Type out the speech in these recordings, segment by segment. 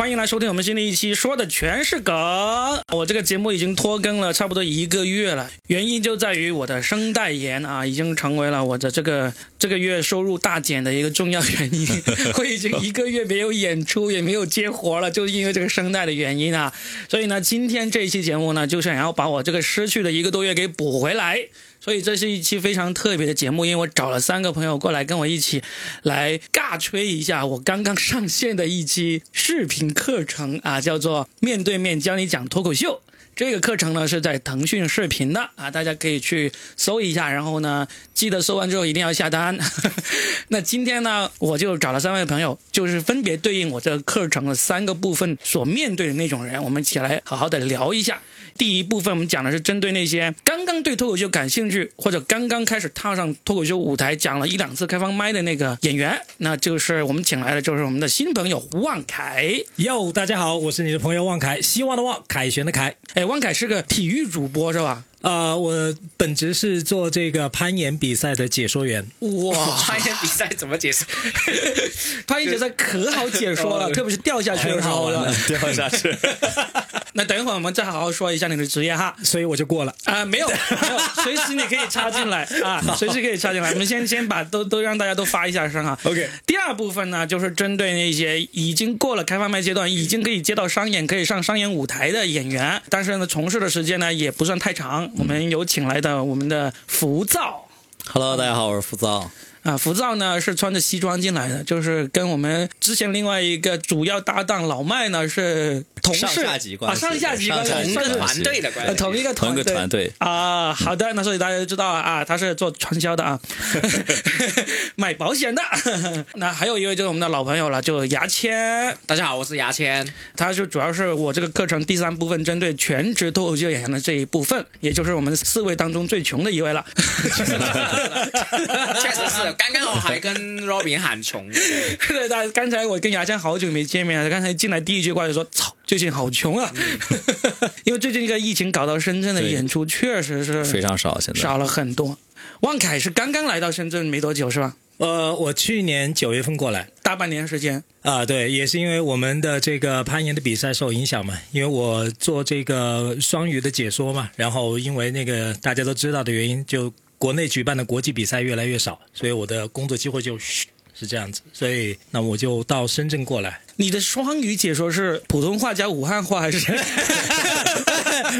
欢迎来收听我们新的一期，说的全是梗。我这个节目已经拖更了差不多一个月了，原因就在于我的声带炎啊，已经成为了我的这个这个月收入大减的一个重要原因。我已经一个月没有演出，也没有接活了，就因为这个声带的原因啊。所以呢，今天这一期节目呢，就想要把我这个失去的一个多月给补回来。所以这是一期非常特别的节目，因为我找了三个朋友过来跟我一起来尬吹一下我刚刚上线的一期视频课程啊，叫做《面对面教你讲脱口秀》。这个课程呢是在腾讯视频的啊，大家可以去搜一下，然后呢记得搜完之后一定要下单。那今天呢，我就找了三位朋友，就是分别对应我这个课程的三个部分所面对的那种人，我们一起来好好的聊一下。第一部分我们讲的是针对那些刚刚对脱口秀感兴趣，或者刚刚开始踏上脱口秀舞台，讲了一两次开放麦的那个演员，那就是我们请来的就是我们的新朋友汪凯。哟，大家好，我是你的朋友汪凯，希望的望，凯旋的凯。哎，汪凯是个体育主播是吧？呃，我本职是做这个攀岩比赛的解说员。哇，攀岩比赛怎么解释？攀岩比赛可好解说了，特别是掉下去的时候了。掉下去。那等一会儿我们再好好说一下你的职业哈。所以我就过了。啊、没有，没有，随时你可以插进来 啊，随时可以插进来。我们先先把都都让大家都发一下声哈。OK 第二部分呢，就是针对那些已经过了开放麦阶段，已经可以接到商演、可以上商演舞台的演员，但是呢，从事的时间呢也不算太长。我们有请来的我们的浮躁。Hello，大家好，我是浮躁。啊，浮躁呢是穿着西装进来的，就是跟我们之前另外一个主要搭档老麦呢是同事上下级关啊，系上下级关系，上下级算是团队的关系，呃同一个同一个队团队啊。好的，那所以大家都知道了啊，他是做传销的啊，买保险的。那还有一位就是我们的老朋友了，就牙签，大家好，我是牙签。他就主要是我这个课程第三部分针对全职脱口秀演员的这一部分，也就是我们四位当中最穷的一位了。确实是，刚刚我还跟 Robin 喊穷，对，但刚才我跟牙签好久没见面了，刚才进来第一句话就说：“操，最近好穷啊！”因为最近这个疫情搞到深圳的演出确实是非常少，现在少了很多。万凯是刚刚来到深圳没多久是吧？呃，我去年九月份过来。大半年时间。啊，对，也是因为我们的这个攀岩的比赛受影响嘛，因为我做这个双语的解说嘛，然后因为那个大家都知道的原因，就国内举办的国际比赛越来越少，所以我的工作机会就嘘是这样子，所以那我就到深圳过来。你的双语解说是普通话加武汉话还是？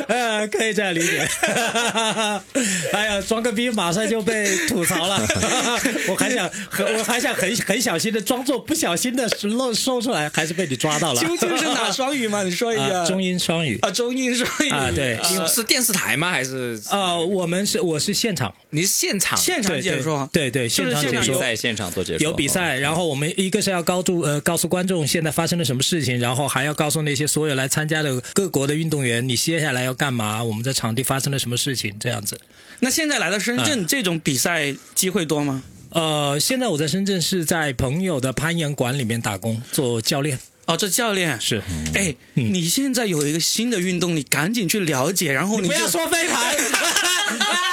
呃，可以这样理解。哎呀，装个逼马上就被吐槽了。我还想很，我还想很很小心的装作不小心的漏说出来，还是被你抓到了。究竟是哪双语嘛？你说一下。啊，中英双语。啊，中英双语啊对是是电视台吗？还是呃，我们是我是现场，你是现场？现场解说。对对，现场解说现场有在现场做解说，有比赛，然后我们一个是要告诉呃告诉观众现在发生了什么事情，然后还要告诉那些所有来参加的各国的运动员，你接下来要干嘛？我们在场地发生了什么事情？这样子。那现在来到深圳，这种比赛机会多吗？呃，现在我在深圳是在朋友的攀岩馆里面打工，做教练。哦，这教练是，哎，嗯你现在有一个新的运动，你赶紧去了解，然后你不要说飞盘，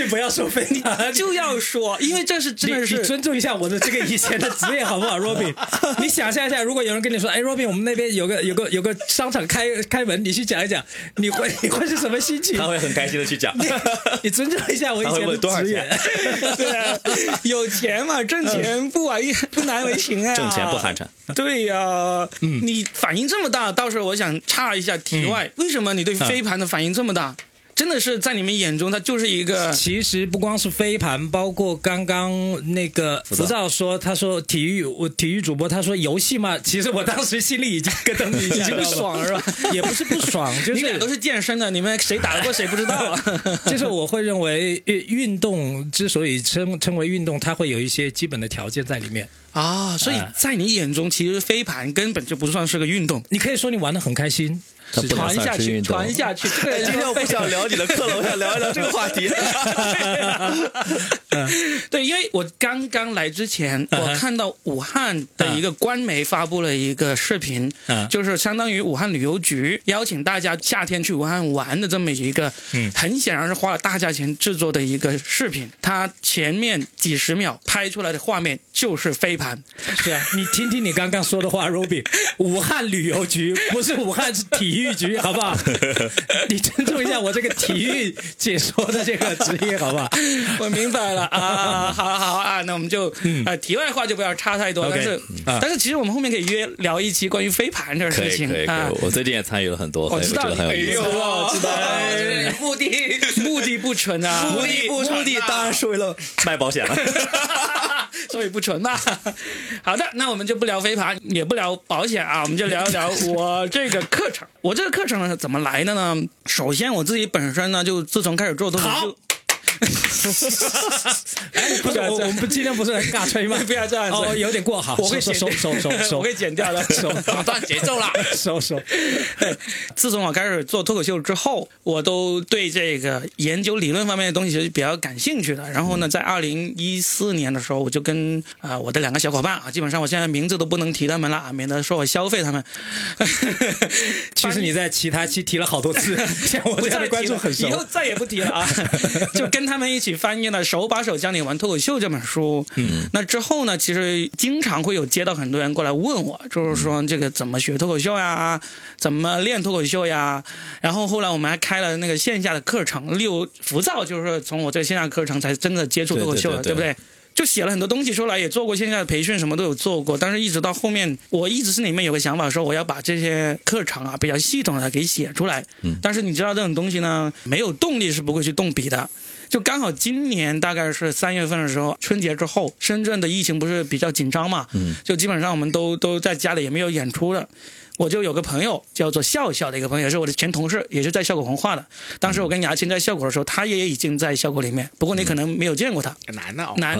你 不要说飞盘，就要说，因为这是真的你你是尊重一下我的这个以前的职业好不好，Robin？你想象一下，如果有人跟你说，哎，Robin，我们那边有个有个有个商场开开门，你去讲一讲，你会 你会是什么心情？他会很开心的去讲。你尊重一下我以前的职业钱。对啊，有钱嘛，挣钱不为不难为情啊，挣钱不寒碜。对呀、你反应这么大，到时候我想插一下题外，为什么你对飞盘的反应这么大？真的是在你们眼中，它就是一个其实不光是飞盘，包括刚刚那个浮躁说，他说体育，我体育主播他说游戏嘛，其实我当时心里已经咯噔一下，已经不爽了是吧？也不是不爽，就是你俩都是健身的，你们谁打得过谁不知道啊？就是我会认为呃运动之所以称称为运动，它会有一些基本的条件在里面。啊，所以在你眼中，其实飞盘根本就不算是个运动。你可以说你玩的很开心，传下去。传下去。这个今天我不想聊你的课了，我想聊一聊这个话题。对，因为我刚刚来之前，我看到武汉的一个官媒发布了一个视频，嗯就是相当于武汉旅游局邀请大家夏天去武汉玩的这么一个，嗯很显然是花了大价钱制作的一个视频。它前面几十秒拍出来的画面就是飞盘，是啊，你听听你刚刚说的话，Robin，武汉旅游局不是武汉是体育局，好不好？你尊重一下我这个体育解说的这个职业，好不好？我明白了啊，好好啊，那我们就呃题外话就不要插太多但是、啊但是其实我们后面可以约聊一期关于飞盘这个可以事情啊，。我最近也参与了很多，我知道很有意思。哎呦 我知道哎目的目的不纯啊，目的不纯啊目的当然是为了卖保险了。所以不纯嘛。好的，那我们就不聊飞盘，也不聊保险啊，我们就聊一聊我这个课程。我我这个课程呢是怎么来的呢？首先我自己本身呢，就自从开始做东西就，不是我，我们不今天不是来尬吹吗？不要这样子哦，有点过好，我会收收剪收收收收，我会剪掉的。收打断节奏啦。收 收。对，自从我开始做脱口秀之后，我都对这个研究理论方面的东西是比较感兴趣的。然后呢，在二零一四年的时候，我就跟啊、我的两个小伙伴啊，基本上我现在名字都不能提他们了，啊免得说我消费他们。其实你在其他期提了好多次，像我这样的观众很熟以。后再也不提了啊！就跟他们一起翻译了《手把手教你玩脱口秀》这本书。嗯，那之后呢，其实经常会有接到很多人过来问我，就是说这个怎么学脱口秀呀，怎么练脱口秀呀。然后后来我们还开了那个线下的课程，例如浮躁，就是从我这个线下课程才真的接触脱口秀的，对对对不对？就写了很多东西出来，也做过线下的培训，什么都有做过。但是一直到后面，我一直心里面有个想法，说我要把这些课程啊比较系统的给写出来。嗯但是你知道这种东西呢，没有动力是不会去动笔的。就刚好今年大概是三月份的时候，春节之后，深圳的疫情不是比较紧张嘛，嗯，就基本上我们都都在家里也没有演出了。我就有个朋友叫做笑笑的一个朋友，也是我的前同事，也是在效果文化的。当时我跟牙签在效果的时候，他也已经在效果里面，不过你可能没有见过他，男的哦，难。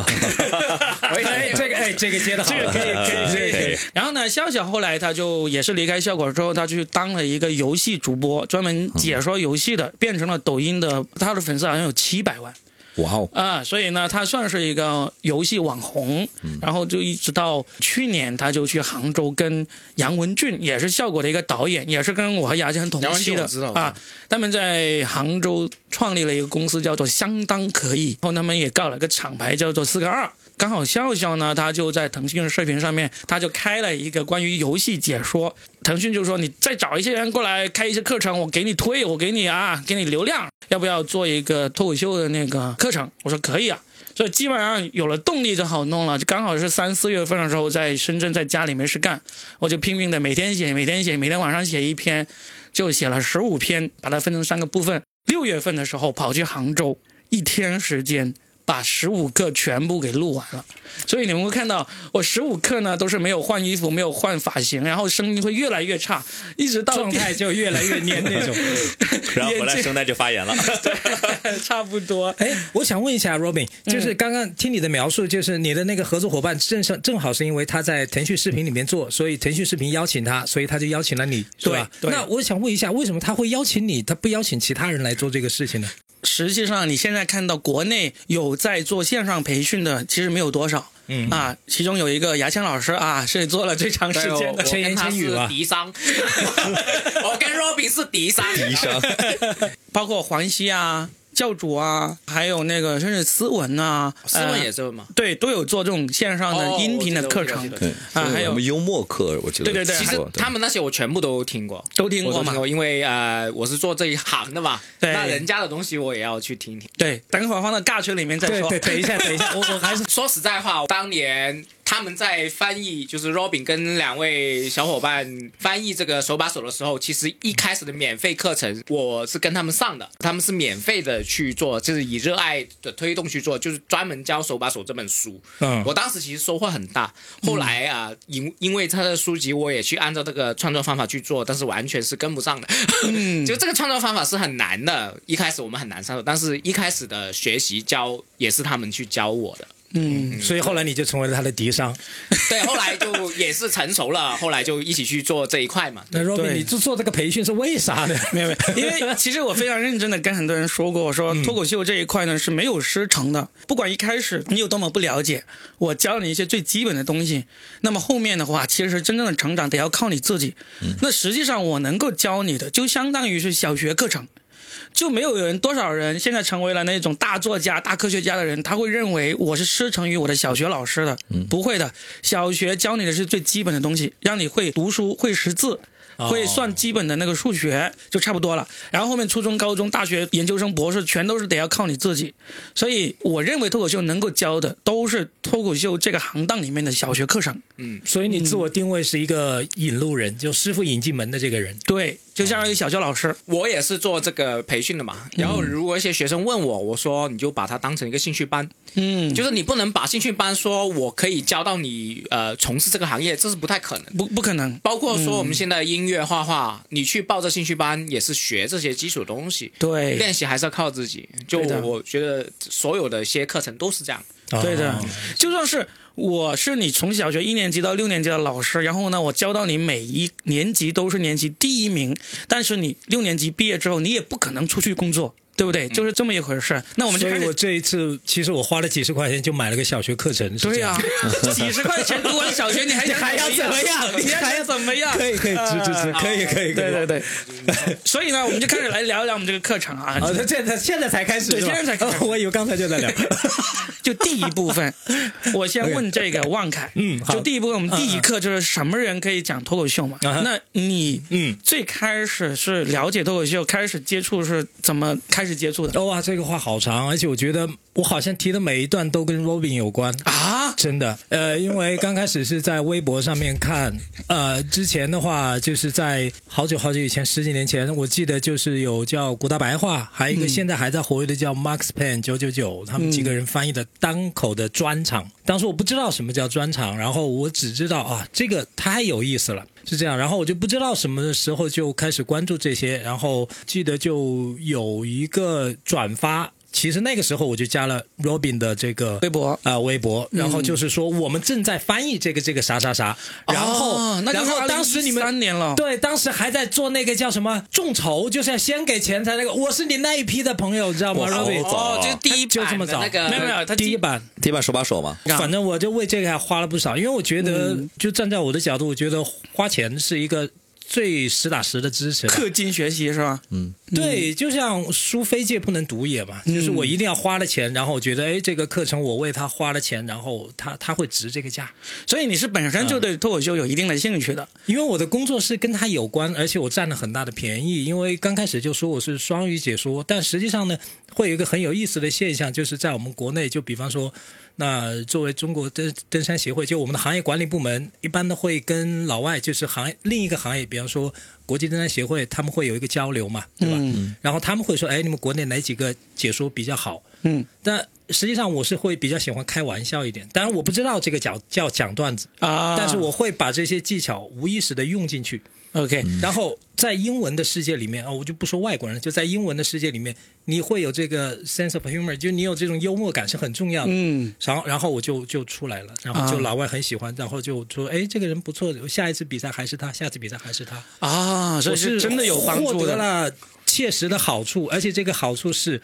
哎，这个哎，这个接的好，这个可以可以可以可以。然后呢，笑笑后来他就也是离开效果之后，他去当了一个游戏主播，专门解说游戏的，变成了抖音的，他的粉丝好像有七百万。哇哦，啊，所以呢，他算是一个游戏网红，然后就一直到去年，他就去杭州跟杨文俊，也是效果的一个导演，也是跟我和牙签同期的。啊，他们在杭州创立了一个公司，叫做相当可以，然后他们也搞了个厂牌，叫做四个二。刚好笑笑呢，他就在腾讯视频上面，他就开了一个关于游戏解说。腾讯就说你再找一些人过来开一些课程，我给你推，我给你啊，给你流量，要不要做一个脱口秀的那个课程？我说可以啊。所以基本上有了动力就好弄了，就刚好是三四月份的时候，在深圳在家里没事干，我就拼命的每天写，每天写，每天晚上写一篇，就写了十五篇，把它分成三个部分。六月份的时候跑去杭州，一天时间把十五课全部给录完了。所以你们会看到我十五课呢都是没有换衣服，没有换发型，然后声音会越来越差，一直到状态就越来越蔫那种。然后回来声带就发炎了。差不多。哎，我想问一下 Robin，就是刚刚听你的描述，就是你的那个合作伙伴正是正好是因为他在腾讯视频里面做，所以腾讯视频邀请他，所以他就邀请了你，是吧？对对那我想问一下，为什么他会邀请你，他不邀请其他人来做这个事情呢？实际上，你现在看到国内有在做线上培训的，其实没有多少。嗯。啊，其中有一个牙签老师啊，是做了最长时间的。我。千言千语了敌商，我跟 Robin 是敌商，敌商，包括黄西啊、教主啊，还有那个甚至思文啊，斯文也呃是吗？对，都有做这种线上的哦音频的课程。对啊，还有什么幽默课，我记得对对对。其实他们那些我全部都听过，都听过嘛因为呃我是做这一行的嘛，对。那人家的东西我也要去听听。对，等会儿放到尬圈里面再说。对对，等一下，等一下，我我还是 说实在话，当年他们在翻译，就是 Robin 跟两位小伙伴翻译这个手把手的时候，其实一开始的免费课程我是跟他们上的，他们是免费的去做，就是以热爱的推动去做，就是专门教手把手这本书。嗯我当时其实收获很大。后来啊，因因为他的书籍，我也去按照这个创作方法去做，但是完全是跟不上的。就这个创作方法是很难的，一开始我们很难上手，但是一开始的学习教也是他们去教我的。嗯，所以后来你就成为了他的敌商。对，后来就也是成熟了，后来就一起去做这一块嘛。那 Robin，对你做做这个培训是为啥呢？没有没有，因为其实我非常认真的跟很多人说过，我说脱口秀这一块呢是没有师承的，不管一开始你有多么不了解，我教你一些最基本的东西，那么后面的话，其实真正的成长得要靠你自己。那实际上我能够教你的，就相当于是小学课程。就没有人多少人现在成为了那种大作家、大科学家的人，他会认为我是师承于我的小学老师的，不会的。小学教你的是最基本的东西，让你会读书、会识字，会算基本的那个数学就差不多了。然后后面初中、高中、大学、研究生、博士，全都是得要靠你自己。所以我认为脱口秀能够教的，都是脱口秀这个行当里面的小学课程。嗯所以你自我定位是一个引路人，就师傅引进门的这个人。对，就相当于小学老师。我也是做这个培训的嘛，然后如果一些学生问我，我说你就把它当成一个兴趣班，嗯，就是你不能把兴趣班说我可以教到你呃从事这个行业，这是不太可能。不不可能。包括说我们现在音乐、画画，你去报这兴趣班也是学这些基础东西，对，练习还是要靠自己。就我觉得所有的一些课程都是这样。对的哦，就算是我是你从小学一年级到六年级的老师，然后呢，我教到你每一年级都是年级第一名，但是你六年级毕业之后，你也不可能出去工作，对不对？就是这么一回事。那我们。所以我这一次，其实我花了几十块钱就买了个小学课程。对样呀、几十块钱读完小学，你还想 还要怎么样你还要怎么样？可以可以，支支支，可以可以可以。对对对，所以呢，我们就开始来聊一聊我们这个课程啊。哦，他现在现在才开始，对现在才开始哦我以为刚才就在聊。就第一部分，我先问这个旺凯，嗯好就第一部分，我们第一课就是什么人可以讲脱口秀嘛？那你嗯最开始是了解脱口秀，开始接触是怎么开始接触的？哦哇，这个话好长，而且我觉得我好像提的每一段都跟 Robin 有关。啊，真的，呃，因为刚开始是在微博上面看，呃，之前的话就是在好久好久以前，十几年前，我记得就是有叫古大白话，还有一个现在还在活跃的叫 Max Pen 九九九，他们几个人翻译的单口的专场。当时我不知道什么叫专场，然后我只知道啊，这个太有意思了，是这样，然后我就不知道什么时候就开始关注这些，然后记得就有一个转发。其实那个时候我就加了 Robin 的这个微博。啊、微博，然后就是说我们正在翻译这个这个啥啥啥，然后、哦那然后当时你们三年了，对，当时还在做那个叫什么众筹，就是要先给钱才那个，我是你那一批的朋友，知道吗？Robin，早哦，就是第一就这么早。版那个。没有没有，他第一版，第一版手把手嘛，反正我就为这个还花了不少，因为我觉得，就站在我的角度，我觉得花钱是一个最实打实的支持了。氪金学习是吧？嗯对，就像书非借不能读也嘛，就是我一定要花了钱，然后我觉得，哎，这个课程我为他花了钱，然后他他会值这个价。所以你是本身就对脱口秀有一定的兴趣的。因为我的工作是跟他有关，而且我占了很大的便宜。因为刚开始就说我是双语解说，但实际上呢，会有一个很有意思的现象，就是在我们国内，就比方说，那作为中国登登山协会，就我们的行业管理部门，一般都会跟老外，就是行业另一个行业，比方说国际登山协会，他们会有一个交流嘛，对吧？嗯然后他们会说，哎，你们国内哪几个解说比较好？嗯但实际上我是会比较喜欢开玩笑一点，当然我不知道这个叫叫讲段子，啊，但是我会把这些技巧无意识的用进去。OK，然后在英文的世界里面啊、哦，我就不说外国人了，就在英文的世界里面，你会有这个 sense of humor，就你有这种幽默感是很重要的。嗯然后，然后我就就出来了，然后就老外很喜欢，然后就说，哎，这个人不错，下一次比赛还是他，下次比赛还是他，啊，所我以是真的有帮助的。得了切实的好处，而且这个好处是，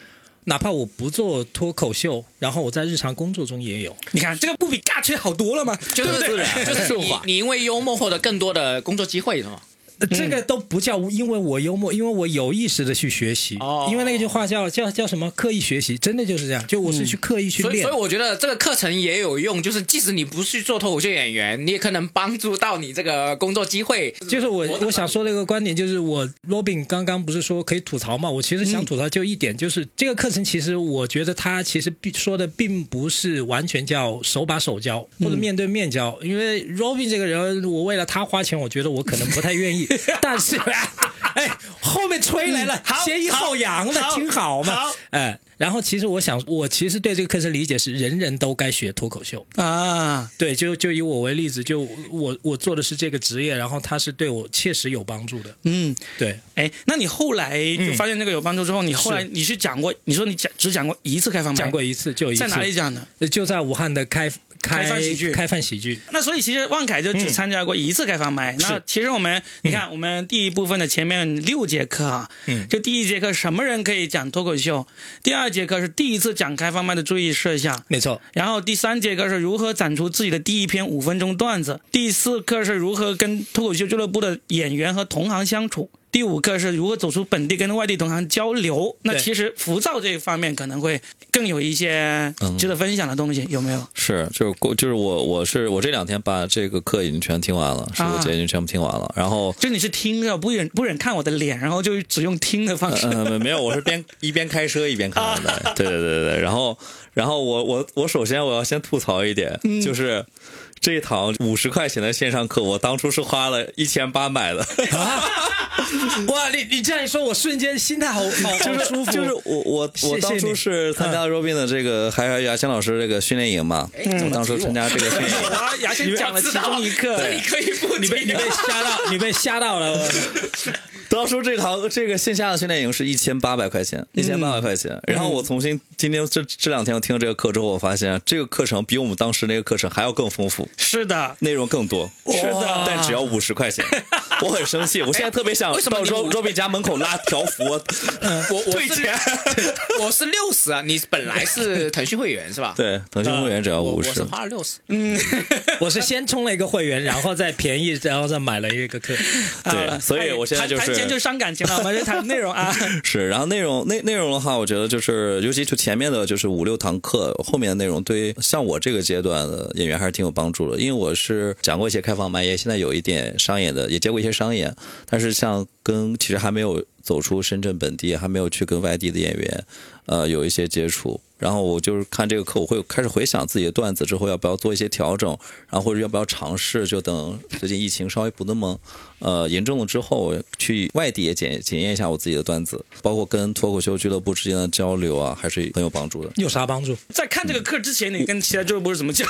哪怕我不做脱口秀，然后我在日常工作中也有。你看这个不比尬吹好多了吗？就是对不对就是你你因为幽默获得更多的工作机会是吗？呃这个都不叫因为我幽默，因为我有意识的去学习。哦因为那个句话叫叫叫什么？刻意学习，真的就是这样。就我是去刻意去练所以所以。我觉得这个课程也有用，就是即使你不去做脱口秀演员，你也可能帮助到你这个工作机会。就是我我想说的一个观点，就是我 Robin 刚刚不是说可以吐槽嘛？我其实想吐槽就一点，就是这个课程其实我觉得他其实并说的并不是完全叫手把手教或者面对面教，因为 Robin 这个人，我为了他花钱，我觉得我可能不太愿意。但是，哎，后面吹来了好先抑后扬的，好挺好嘛。好哎，然后其实我想，我其实对这个课程理解是人人都该学脱口秀。啊，对，就就以我为例子，就我我做的是这个职业，然后它是对我切实有帮助的。嗯，对，哎，那你后来就发现这个有帮助之后，你后来你是讲过，你说你讲只讲过一次开放麦，讲过一次就一次，在哪里讲的？就在武汉的开开开饭喜剧。开饭喜剧。那所以其实万凯就只参加过一次开放麦。那其实我们你看，我们第一部分的前面六节课啊，嗯。就第一节课什么人可以讲脱口秀，第二节课是第一次讲开放麦的注意事项。没错，然后第三节课是如何展出自己的第一篇五分钟段子，第四课是如何跟脱口秀俱乐部的演员和同行相处，第五课是如何走出本地跟外地同行交流。那其实浮躁这一方面可能会更有一些嗯值得分享的东西，有没有？是，就是过，就是我，我是我这两天把这个课已经全听完了，十个节已经全部听完了，然后。就你是听着不忍不忍看我的脸，然后就只用听的方式。嗯，没有，我是边 一边开车一边看的。对对对对对，然后然后我我我首先我要先吐槽一点，就是这一堂五十块钱的线上课，我当初是花了一千八买的。哇，你你这样一说，我瞬间心态好好好舒服。就是我我谢谢我当初是参加了 Robin 的这个还有牙签老师这个训练营嘛，我当初参加这个训练营。我牙签讲了其中一课，这里可以不你被你被吓到，你被吓到了。我当初这堂这个线下的训练营是一千八百块钱，一千八百块钱。然后我重新今天这这两天我听了这个课之后，我发现这个课程比我们当时那个课程还要更丰富，是的，内容更多。是的但只要五十块钱，我很生气。我现在特别想到为什么你 Ro Robin 家门口拉条幅，我我是退钱。我是六十啊，你本来是腾讯会员是吧？对，腾讯会员只要五十我我是。花了六十。嗯 我是先充了一个会员，然后再便宜，然后再买了一个课。对啊所以我现在就是就伤感情了，我们就谈内容啊。是，然后内容内内容的话，我觉得就是，尤其就前面的就是五六堂课，后面的内容对像我这个阶段的演员还是挺有帮助的。因为我是讲过一些开放麦，也现在有一点商演的，也接过一些商演，但是像跟其实还没有走出深圳本地，还没有去跟外地的演员，呃，有一些接触。然后我就是看这个课，我会开始回想自己的段子之后要不要做一些调整，然后或者要不要尝试，就等最近疫情稍微不那么呃严重了之后，去外地也检检验一下我自己的段子，包括跟脱口秀俱乐部之间的交流啊，还是很有帮助的。有啥帮助？在看这个课之前，你跟其他俱乐部是怎么讲？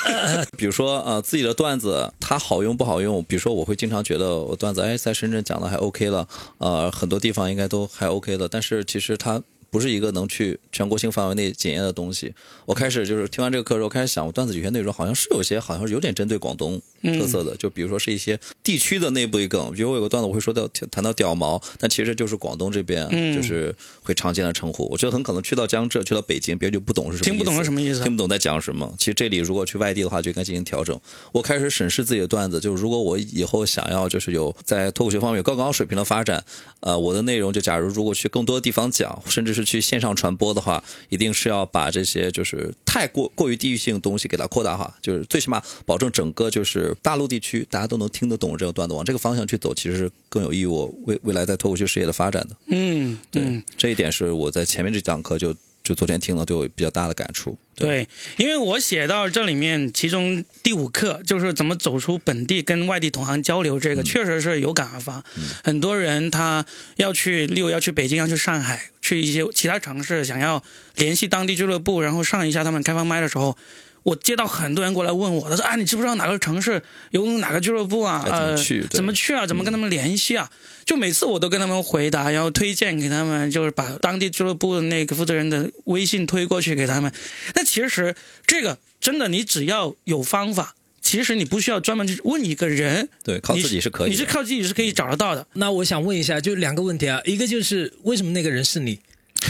比如说呃自己的段子它好用不好用，比如说我会经常觉得我段子哎在深圳讲的还 OK 了，呃很多地方应该都还 OK 了，但是其实它。不是一个能去全国性范围内检验的东西。我开始就是听完这个课之后，开始想，我段子有些内容好像是有些，好像是有点针对广东特色的，就比如说是一些地区的内部一梗，比如我有个段子我会说到谈到屌毛，但其实就是广东这边就是会常见的称呼。我觉得很可能去到江浙、去到北京，别人就不懂是什么意思，听不懂是什么意思听不懂在讲什么。其实这里如果去外地的话，就应该进行调整。我开始审视自己的段子，就是如果我以后想要就是有在脱口秀方面有更高水平的发展，呃，我的内容就假如如果去更多地方讲，甚至是去线上传播的话，一定是要把这些就是太过过于地域性的东西给它扩大化，就是最起码保证整个就是大陆地区大家都能听得懂这个段子，往这个方向去走，其实是更有益于我未未来在脱口秀事业的发展的。嗯，对，嗯这一点是我在前面这讲课就就昨天听了，对我比较大的感触。对，因为我写到这里面，其中第五课就是怎么走出本地跟外地同行交流，这个确实是有感而发。很多人他要去，例如要去北京，要去上海，去一些其他城市，想要联系当地俱乐部，然后上一下他们开放麦的时候。我接到很多人过来问我，他说啊，你知不知道哪个城市有哪个俱乐部啊？该怎么呃去对，怎么去啊？怎么跟他们联系啊？就每次我都跟他们回答，然后推荐给他们，就是把当地俱乐部的那个负责人的微信推过去给他们。那其实这个真的，你只要有方法，其实你不需要专门去问一个人，对，靠自己是可以的。你是靠自己是可以找得到的。那我想问一下，就两个问题啊，一个就是为什么那个人是你？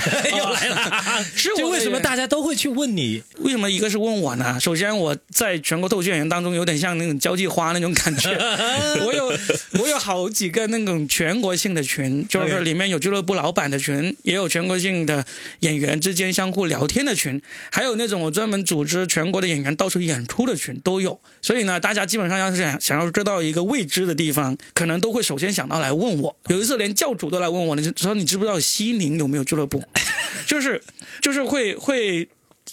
又来了，是我就为什么大家都会去问你？为什么一个是问我呢？首先，我在全国脱口秀演员当中有点像那种交际花那种感觉。我有我有好几个那种全国性的群，就是里面有俱乐部老板的群，也有全国性的演员之间相互聊天的群，还有那种我专门组织全国的演员到处演出的群都有。所以呢，大家基本上要是想想要知道一个未知的地方，可能都会首先想到来问我。有一次连教主都来问我呢，就说你知不知道西宁有没有俱乐部？就是就是会会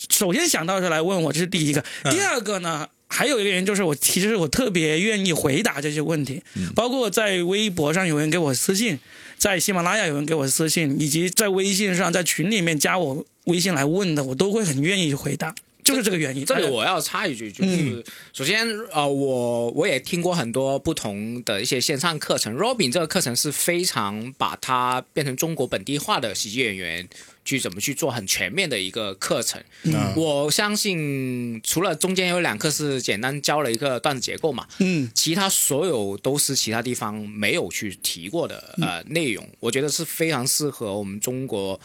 首先想到是来问我，这是第一个。第二个呢，还有一个原因就是我其实我特别愿意回答这些问题，包括在微博上有人给我私信，在喜马拉雅有人给我私信，以及在微信上在群里面加我微信来问的，我都会很愿意回答，就是这个原因。这里我要插一句，就是、首先呃，我我也听过很多不同的一些线上课程，Robin 这个课程是非常把它变成中国本地化的喜剧演员。去怎么去做很全面的一个课程，嗯。我相信除了中间有两课是简单教了一个段子结构嘛，嗯，其他所有都是其他地方没有去提过的呃内容，我觉得是非常适合我们中国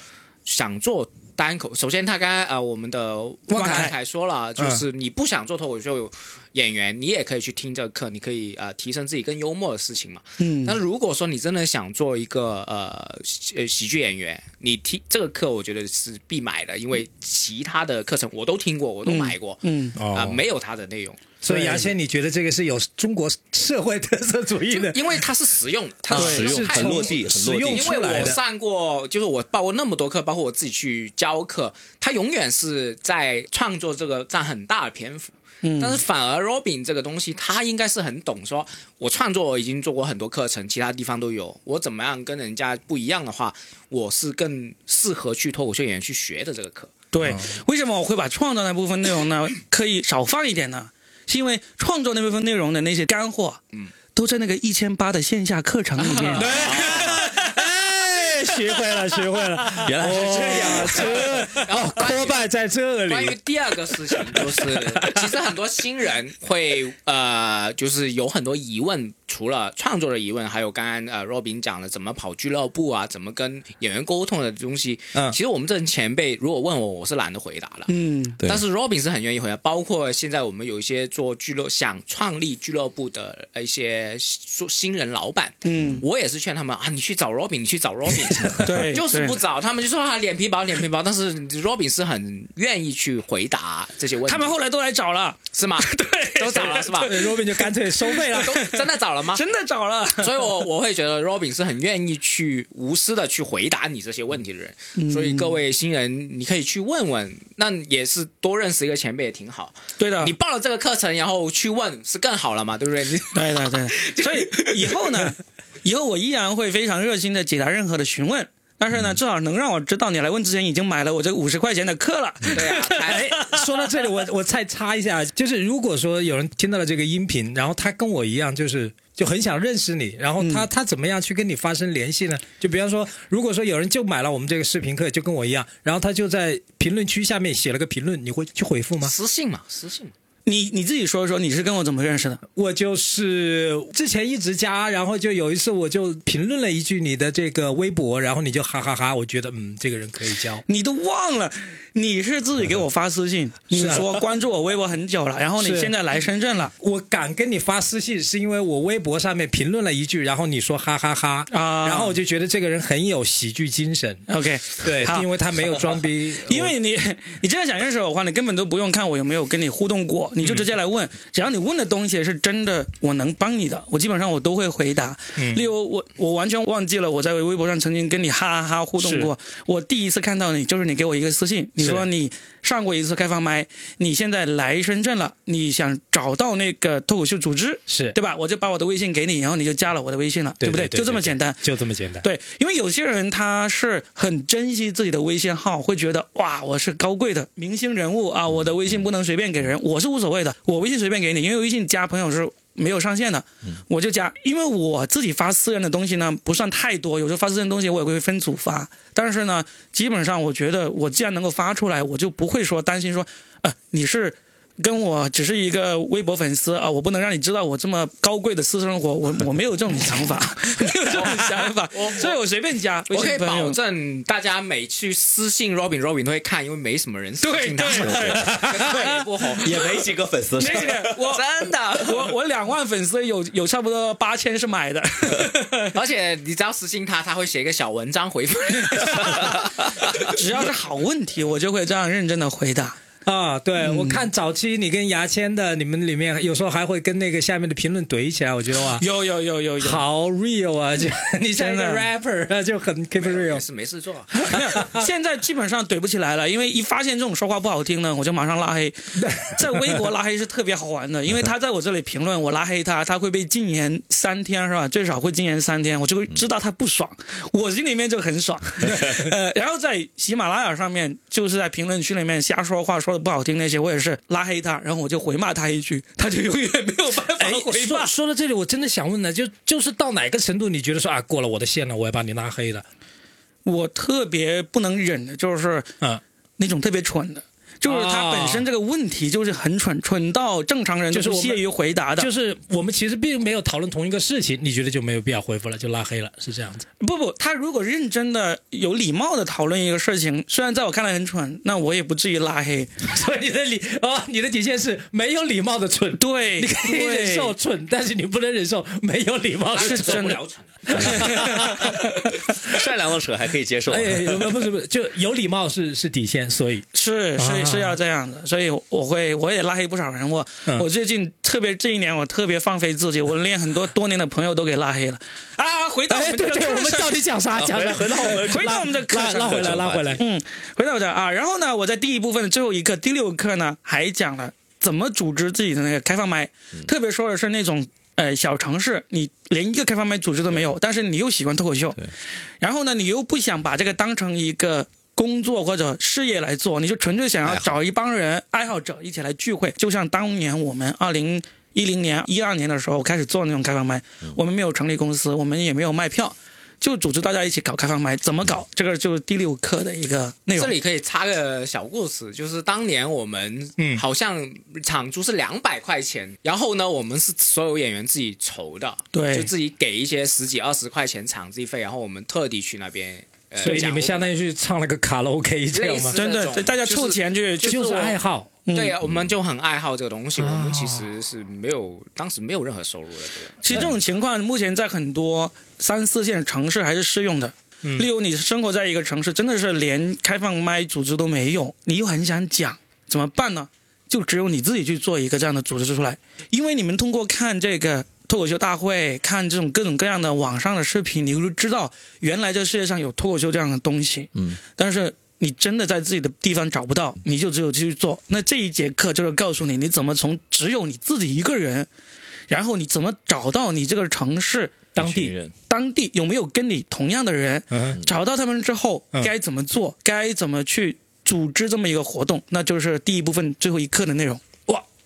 想做单口。首先，他刚才呃我们的汪凯凯说了，就是你不想做脱口秀演员，你也可以去听这个课，你可以呃提升自己更幽默的事情嘛。嗯但如果说你真的想做一个呃喜呃喜剧演员，你听这个课，我觉得是必买的，因为其他的课程我都听过，我都买过，嗯，啊、哦，没有他的内容。所以牙仙，你觉得这个是有中国社会特色主义的？因为它是实用的，它啊实实用很太落地很实用落地因为我。上过，就是我报过那么多课，包括我自己去教课，他永远是在创作这个占很大的篇幅。嗯但是反而 Robin 这个东西，他应该是很懂说，我创作我已经做过很多课程，其他地方都有，我怎么样跟人家不一样的话，我是更适合去脱口秀演员去学的这个课。对，为什么我会把创造那部分内容呢可以少放一点呢？是因为创作那部分内容的那些干货，嗯，都在那个一千八的线下课程里面。哎，学会了，学会了，原来是这样哦这然后拖败在这里关。于第二个事情，就是其实很多新人会呃，就是有很多疑问，除了创作的疑问，还有刚刚呃 Robin 讲的怎么跑俱乐部啊，怎么跟演员沟通的东西。嗯其实我们这种前辈如果问我，我是懒得回答了。嗯，对但是 Robin 是很愿意回答，包括现在我们有一些做俱乐想创立俱乐部的一些做新人老板，嗯，我也是劝他们啊，你去找 Robin，你去找 Robin，对，就是不找，他们就说啊脸皮薄，脸皮薄。但是 Robin 是很愿意去回答这些问题，他们后来都来找了，是吗？对，都找了是吧？对，Robin 就干脆收费了。都真的找了吗？真的找了。所以我我会觉得 Robin 是很愿意去无私的去回答你这些问题的人。嗯所以各位新人，你可以去问问，那也是多认识一个前辈也挺好。对的，你报了这个课程，然后去问是更好了嘛，对不对？你对对对，所以以后呢，以后我依然会非常热心的解答任何的询问。但是呢，至少能让我知道你来问之前已经买了我这五十块钱的课了。对啊，哎，说到这里，我我再插一下，就是如果说有人听到了这个音频，然后他跟我一样，就是就很想认识你，然后他、他怎么样去跟你发生联系呢？就比方说，如果说有人就买了我们这个视频课，就跟我一样，然后他就在评论区下面写了个评论，你会去回复吗？私信嘛，私信嘛。你你自己说说，你是跟我怎么认识的？我就是之前一直加，然后就有一次我就评论了一句你的这个微博，然后你就哈哈哈我觉得嗯，这个人可以交。你都忘了，你是自己给我发私信，你说关注我微博很久了，然后你现在来深圳了我敢跟你发私信，是因为我微博上面评论了一句，然后你说哈哈哈啊然后我就觉得这个人很有喜剧精神。？OK，对好，因为他没有装逼，因为你你真的想认识我的话，你根本都不用看我有没有跟你互动过，你就直接来问，只要你问的东西是真的，我能帮你的，我基本上我都会回答。例如我我完全忘记了我在微博上曾经跟你哈哈哈互动过，我第一次看到你就是你给我一个私信，你说你上过一次开放麦，你现在来深圳了，你想找到那个脱口秀组织，是对吧？我就把我的微信给你，然后你就加了我的微信了，不对？不对就这么简单。就这么简单。对，因为有些人他是很珍惜自己的微信号，会觉得哇，我是高贵的明星人物啊，我的微信不能随便给人，我是无所谓的，我微信随便给你，因为微信加朋友是没有上限的，我就加，因为我自己发私人的东西呢不算太多，有时候发私人东西我也会分组发，但是呢，基本上我觉得我既然能够发出来，我就不会说担心说，呃，你是。跟我只是一个微博粉丝啊，我不能让你知道我这么高贵的私生活，我 我没有这种想法，没有这种想法，所以我随便加我可以保。证，大家每去私信 Robin，Robin 都会看，因为没什么人私信他，对对也不红，也没几个粉丝。那个我真的。我我两万粉丝有有差不多八千是买的，而且你只要私信他，他会写一个小文章回复你。只要是好问题，我就会这样认真的回答。啊，对、我看早期你跟牙签的，你们里面有时候还会跟那个下面的评论怼起来，我觉得哇，有有有有有，好 real 啊！就 你像 rapper 啊，就很 keep real。是没事做。现在基本上怼不起来了，因为一发现这种说话不好听呢，我就马上拉黑。在微博拉黑是特别好玩的，因为他在我这里评论，我拉黑他，他会被禁言三天是吧？最少会禁言三天，我就会知道他不爽，我心里面就很爽。呃，然后在喜马拉雅上面，就是在评论区里面瞎说话，说的不好听那些，我也是拉黑他，然后我就回骂他一句，他就永远没有办哎法，回骂说。说到这里，我真的想问呢，就就是到哪个程度，你觉得说啊，过了我的线了，我要把你拉黑了？我特别不能忍的就是嗯，那种特别蠢的，就是他本身这个问题就是很蠢，蠢到正常人都就是屑于回答的。就是我们其实并没有讨论同一个事情，你觉得就没有必要回复了，就拉黑了，是这样子。不不，他如果认真的、有礼貌的讨论一个事情，虽然在我看来很蠢，那我也不至于拉黑。所以你的理哦，你的底线是没有礼貌的蠢。对，你可以忍受蠢，但是你不能忍受没有礼貌的是蠢。真的不了蠢。善良的蠢还可以接受。哎，不不是不是，就有礼貌是是底线，所以是啊是是要这样的，所以我会我也拉黑不少人。我、嗯我最近特别这一年，我特别放飞自己，我连很多多年的朋友都给拉黑了。啊，回到我哎，们这个对对，我们到底讲啥？讲啥？回到我们回到我们的 拉拉回来，拉回来。嗯，回到我这儿啊，然后呢，我在第一部分的最后一课，第六课呢，还讲了怎么组织自己的那个开放麦，特别说的是那种呃小城市，你连一个开放麦组织都没有，但是你又喜欢脱口秀，然后呢，你又不想把这个当成一个。工作或者事业来做，你就纯粹想要找一帮人爱好者一起来聚会，就像当年我们二零一零年、一二年的时候开始做那种开放麦，我们没有成立公司，我们也没有卖票，就组织大家一起搞开放麦，怎么搞？这个就是第六课的一个内容。这里可以插个小故事，就是当年我们嗯好像场租是两百块钱，然后呢，我们是所有演员自己筹的，对就自己给一些十几二十块钱场地费，然后我们特地去那边。呃所以你们相当于去唱了个卡拉 OK 这样吗？真的，大家凑钱去，就就是爱好。对呀，我们就很爱好这个东西，哦我们其实是没有当时没有任何收入的。这个其实这种情况目前在很多三四线城市还是适用的。嗯例如，你生活在一个城市，真的是连开放麦组织都没有，你又很想讲，怎么办呢？就只有你自己去做一个这样的组织出来，因为你们通过看这个脱口秀大会，看这种各种各样的网上的视频，你会知道原来这世界上有脱口秀这样的东西。嗯，但是你真的在自己的地方找不到，你就只有继续做。那这一节课就是告诉你，你怎么从只有你自己一个人，然后你怎么找到你这个城市当地人当地有没有跟你同样的人，嗯，找到他们之后嗯该怎么做，该怎么去组织这么一个活动，那就是第一部分最后一课的内容。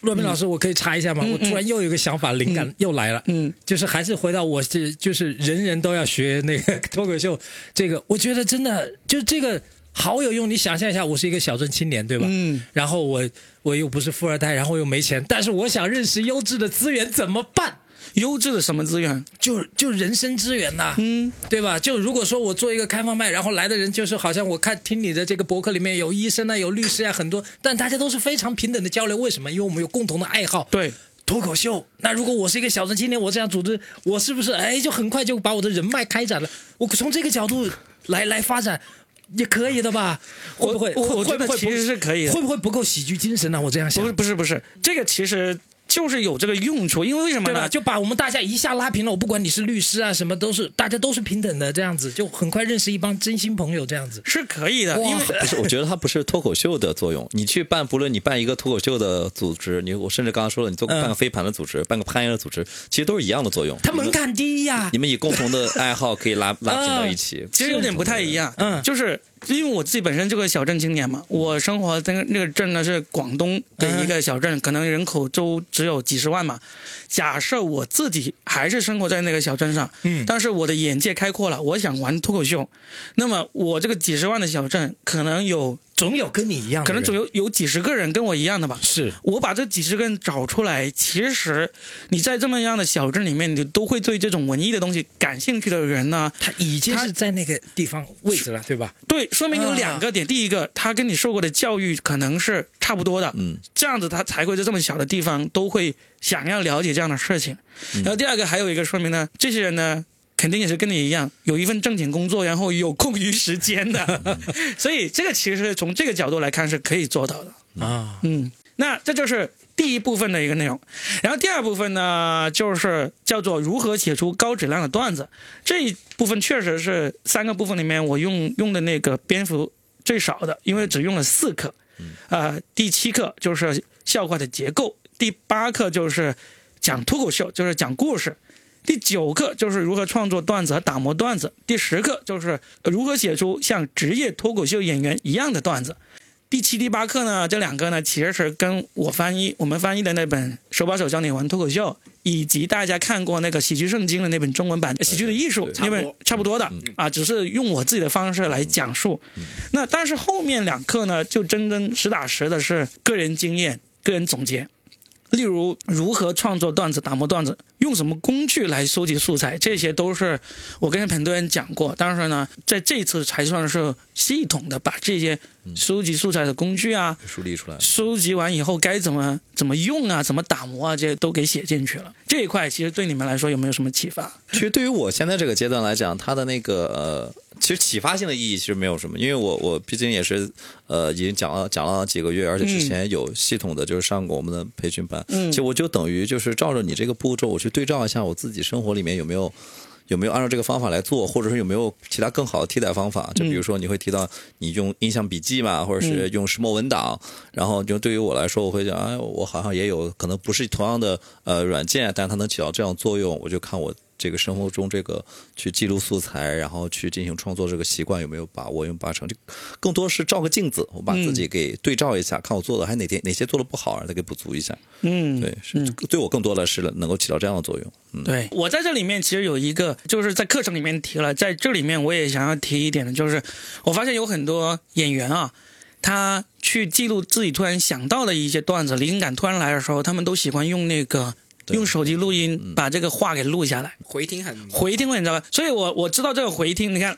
哇，若明老师，我可以插一下吗？嗯我突然又有一个想法，灵感又来了。嗯，就是还是回到我是就是人人都要学那个脱口秀，这个我觉得真的就这个好有用。你想象一下，我是一个小镇青年，对吧？嗯，然后我我又不是富二代，然后又没钱，但是我想认识优质的资源怎么办？优质的什么资源？就就人生资源呐、嗯，对吧？就如果说我做一个开放麦，然后来的人就是好像我看听你的这个博客里面有医生啊，有律师啊，很多，但大家都是非常平等的交流。为什么？因为我们有共同的爱好，对，脱口秀。那如果我是一个小镇青年，我这样组织，我是不是哎就很快就把我的人脉开展了？我从这个角度来来发展。也可以的吧？会不会？我我会会不会觉得其实是可以的会不会不够喜剧精神呢、我这样想不是，不是不是，这个其实就是有这个用处，因为为什么对吧？呢？就把我们大家一下拉平了。我不管你是律师啊，什么都是，大家都是平等的，这样子就很快认识一帮真心朋友，这样子。是可以的，因为 不是，我觉得它不是脱口秀的作用。你去办，不论你办一个脱口秀的组织，你我甚至刚刚说了，你做嗯办个飞盘的组织，办个攀岩的组织，其实都是一样的作用。它门槛低呀、你们以共同的爱好可以拉拉近到一起。其实有点不太一样，嗯就是因为我自己本身就个小镇青年嘛，我生活在那个镇呢是广东的一个小镇，可能人口都只有几十万嘛。假设我自己还是生活在那个小镇上，嗯但是我的眼界开阔了，我想玩脱口秀，那么我这个几十万的小镇可能有总有跟你一样，可能总有有几十个人跟我一样的吧。是我把这几十个人找出来，其实你在这么样的小镇里面，你都会对这种文艺的东西感兴趣的人呢，他已经是在那个地方位置了，对吧？对，说明有两个点。第一个，他跟你受过的教育可能是差不多的，嗯，这样子他才会在这么小的地方都会想要了解这样的事情。然后第二个还有一个说明呢，这些人呢。肯定也是跟你一样，有一份正经工作，然后有空余时间的，所以这个其实从这个角度来看是可以做到的。啊，嗯，那这就是第一部分的一个内容，然后第二部分呢，就是叫做如何写出高质量的段子。这一部分确实是三个部分里面我用用的那个篇幅最少的，因为只用了四课。呃，第七课就是笑话的结构，第八课就是讲脱口秀，就是讲故事。第九课就是如何创作段子和打磨段子，第十课就是如何写出像职业脱口秀演员一样的段子。第七、第八课呢，这两个呢，其实是跟我翻译我们翻译的那本《手把手教你玩脱口秀》，以及大家看过那个《喜剧圣经》的那本中文版《喜剧的艺术》那本差不多的啊，只是用我自己的方式来讲述。那但是后面两课呢，就真真实打实的是个人经验、个人总结。例如如何创作段子、打磨段子，用什么工具来收集素材，这些都是我跟很多人讲过。但是呢，在这次才算是系统的把这些收集素材的工具啊，梳理出来。收集完以后该怎么怎么用啊，怎么打磨啊，这些都给写进去了。这一块其实对你们来说有没有什么启发？其实对于我现在这个阶段来讲，它的那个呃，其实启发性的意义其实没有什么，因为我我毕竟也是呃已经讲了讲了几个月，而且之前有系统的就是上过我们的培训班，嗯其实我就等于就是照着你这个步骤，我去对照一下我自己生活里面有没有。有没有按照这个方法来做，或者说有没有其他更好的替代方法？就比如说你会提到你用印象笔记嘛，或者是用石墨文档，然后就对于我来说，我会讲，哎，我好像也有可能不是同样的呃软件，但它能起到这样作用，我就看我这个生活中这个去记录素材，然后去进行创作这个习惯有没有把握，用八成，就更多是照个镜子，我把自己给对照一下，看我做的还哪天哪些做的不好，让它给补足一下。嗯，对，是对我更多的是能够起到这样的作用。嗯，对我在这里面其实有一个，就是在课程里面提了，在这里面我也想要提一点的，就是我发现有很多演员啊，他去记录自己突然想到的一些段子，灵感突然来的时候，他们都喜欢用那个对用手机录音，把这个话给录下来。回听很回听会你知道吧？所以我我知道这个回听，你看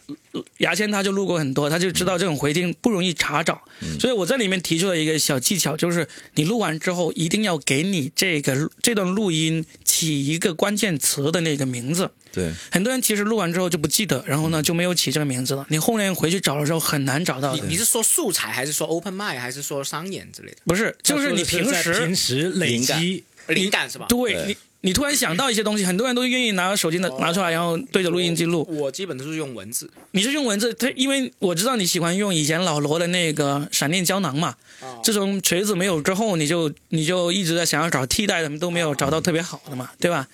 牙签他就录过很多，他就知道这种回听不容易查找，所以我在里面提出了一个小技巧，就是你录完之后一定要给你这个这段录音起一个关键词的那个名字。对，很多人其实录完之后就不记得，然后呢就没有起这个名字了，你后面回去找的时候很难找到。你你是说素材，还是说 open mic，还是说商演之类的？不是，就是你平时平时累积，灵感是吧？对对你你突然想到一些东西，很多人都愿意拿手机拿拿出来，然后对着录音机录。我基本都是用文字。你是用文字，他因为我知道你喜欢用以前老罗的那个闪电胶囊嘛。啊自从锤子没有之后，你就你就一直在想要找替代的，都没有找到特别好的嘛，对吧？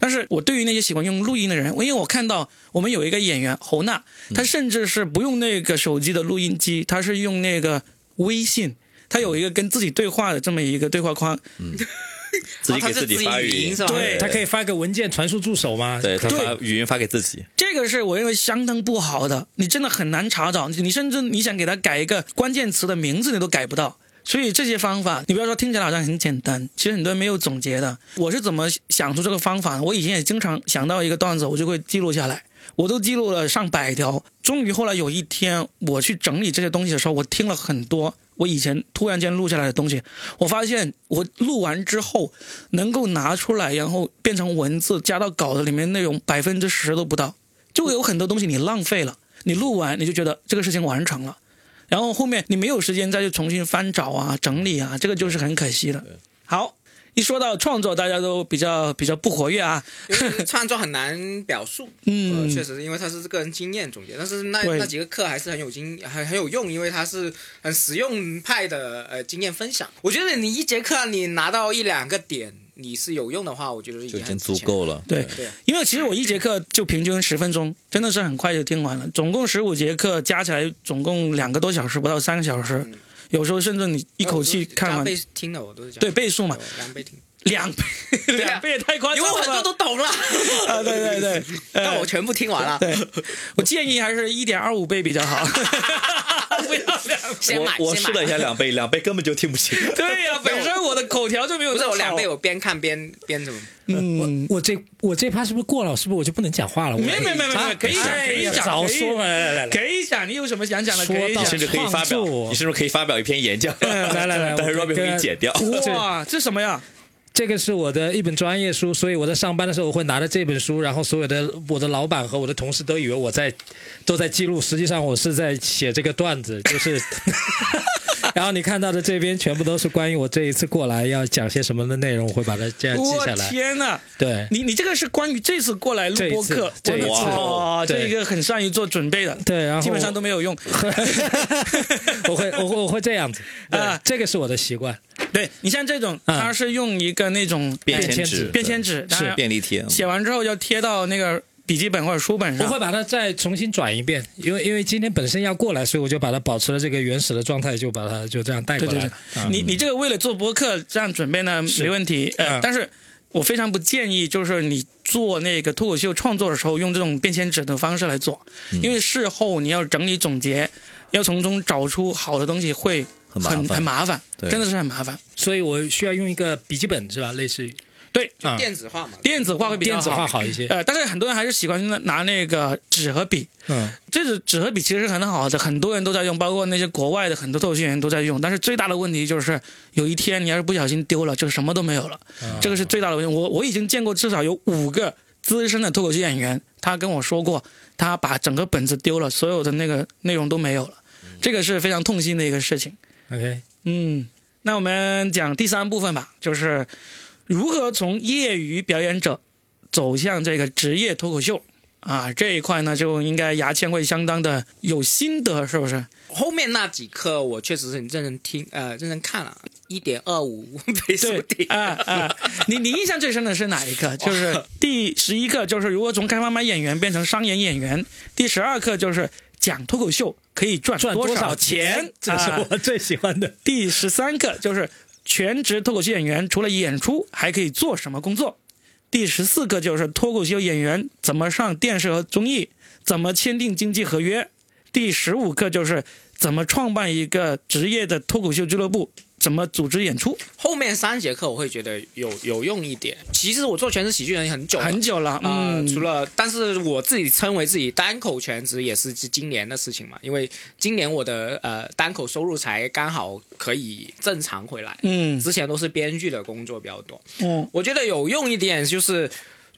但是我对于那些喜欢用录音的人，因为我看到我们有一个演员侯娜，她甚至是不用那个手机的录音机，她是用那个微信，她有一个跟自己对话的这么一个对话框。自己给自己发语音是吧对他可以发个文件传输助手吗？对他发语音发给自己，这个是我认为相当不好的，你真的很难查找，你甚至你想给他改一个关键词的名字，你都改不到。所以这些方法，你不要说听起来好像很简单，其实很多人没有总结的。我是怎么想出这个方法的？我以前也经常想到一个段子，我就会记录下来，我都记录了上百条。终于后来有一天，我去整理这些东西的时候，我听了很多我以前突然间录下来的东西，我发现我录完之后能够拿出来，然后变成文字加到稿子里面内容百分之十都不到，就有很多东西你浪费了。你录完你就觉得这个事情完成了，然后后面你没有时间再去重新翻找啊、整理啊，这个就是很可惜的。好，一说到创作，大家都比较比较不活跃啊。因为创作很难表述，嗯呃确实，因为它是个人经验总结，但是那那几个课还是很有经很很有用，因为它是很实用派的呃经验分享。我觉得你一节课你拿到一两个点，你是有用的话，我觉得已经足够了。对，对，因为其实我一节课就平均十分钟，真的是很快就听完了。总共十五节课加起来，总共两个多小时，不到三个小时。有时候甚至你一口气看完，倍听的我都是对倍数嘛，两倍听，两倍，两倍也太夸张了。吧。因为我很多都懂了，啊，对对对，呃 但我全部听完了。对，我建议还是一点二五倍比较好，不要两。先买，我我试了一下两倍，两倍根本就听不清。对呀、本身我的口条就没有不是那么好我两倍，我边看边边怎么？嗯，我这我这趴是不是过了？是不是我就不能讲话了？我没没没没没，可以讲，可以讲，可以早说嘛！来来来来，可以讲，你有什么想讲的可以讲说到甚。至可以发表，创作你是不是可以发表一篇演讲？来来来但是我 Robin 会给你剪掉。哇，这什么呀？这个是我的一本专业书，所以我在上班的时候我会拿着这本书，然后所有的我的老板和我的同事都以为我在都在记录，实际上我是在写这个段子，就是 然后你看到的这边全部都是关于我这一次过来要讲些什么的内容，我会把它这样记下来。天呐！对你你这个是关于这次过来录播客，这一次哇，这一个很善于做准备的，对，然后基本上都没有用。我会我会我会这样子啊啊，这个是我的习惯。对你像这种，嗯它是用一个那种便签纸，便签纸，当然便利贴，写完之后要贴到那个笔记本或者书本上。我会把它再重新转一遍，因为因为今天本身要过来，所以我就把它保持了这个原始的状态，就把它就这样带过来对对对了。，啊你你这个为了做播客这样准备呢，没问题。呃嗯，但是我非常不建议，就是你做那个脱口秀创作的时候用这种便签纸的方式来做，嗯因为事后你要整理总结，要从中找出好的东西会很很麻烦，真的是很麻烦。所以我需要用一个笔记本是吧？类似于对，啊电子化嘛，电子化会比较电子化好。一些。呃，但是很多人还是喜欢拿那个纸和笔，嗯，这个纸和笔其实是很好的，很多人都在用，包括那些国外的很多脱口秀演员都在用。但是最大的问题就是，有一天你要是不小心丢了，就什么都没有了，这个是最大的问题。我我已经见过至少有五个资深的脱口秀演员，他跟我说过，他把整个本子丢了，所有的那个内容都没有了，这个是非常痛心的一个事情。OK，嗯，那我们讲第三部分吧，就是如何从业余表演者走向这个职业脱口秀啊这一块呢，就应该牙签会相当的有心得，是不是？后面那几课我确实是很认真听，呃，认真看了，一点二五倍速对听，啊啊，你你印象最深的是哪一课？就是第十一课，就是如何从开放麦演员变成商演演员；第十二课就是讲脱口秀可以赚赚多少少钱？这啊是我最喜欢的。第十三课就是全职脱口秀演员除了演出还可以做什么工作。第十四个就是脱口秀演员怎么上电视和综艺，怎么签订经济合约。第十五课就是怎么创办一个职业的脱口秀俱乐部，怎么组织演出。后面三节课我会觉得有有用一点。其实我做全职喜剧人很久，很久了，呃，嗯，除了，但是我自己称为自己单口全职也是今年的事情嘛，因为今年我的呃单口收入才刚好可以正常回来，嗯之前都是编剧的工作比较多。嗯我觉得有用一点就是。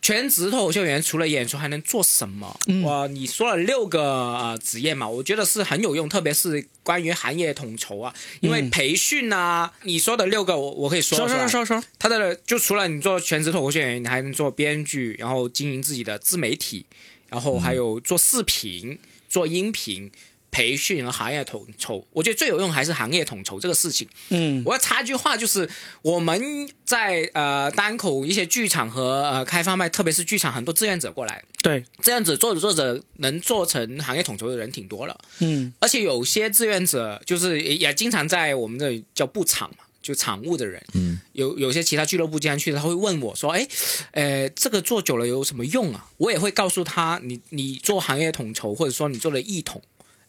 全职脱口秀演员除了演出还能做什么？嗯。哇，你说了六个呃职业嘛，我觉得是很有用，特别是关于行业统筹啊，因为嗯。培训啊，你说的六个我我可以说说说说说，他的就除了你做全职脱口秀演员，你还能做编剧，然后经营自己的自媒体，然后还有做视频、做音频、培训和行业统筹。我觉得最有用还是行业统筹这个事情。嗯我要插一句话，就是我们在呃单口一些剧场和呃开放麦，特别是剧场，很多志愿者过来，对，这样子做着做着能做成行业统筹的人挺多了。嗯而且有些志愿者就是也也经常在我们这里叫布场嘛，就场务的人，嗯，有有些其他俱乐部经常去的，他会问我说，哎，呃，这个做久了有什么用啊？我也会告诉他，你你做行业统筹，或者说你做了一统。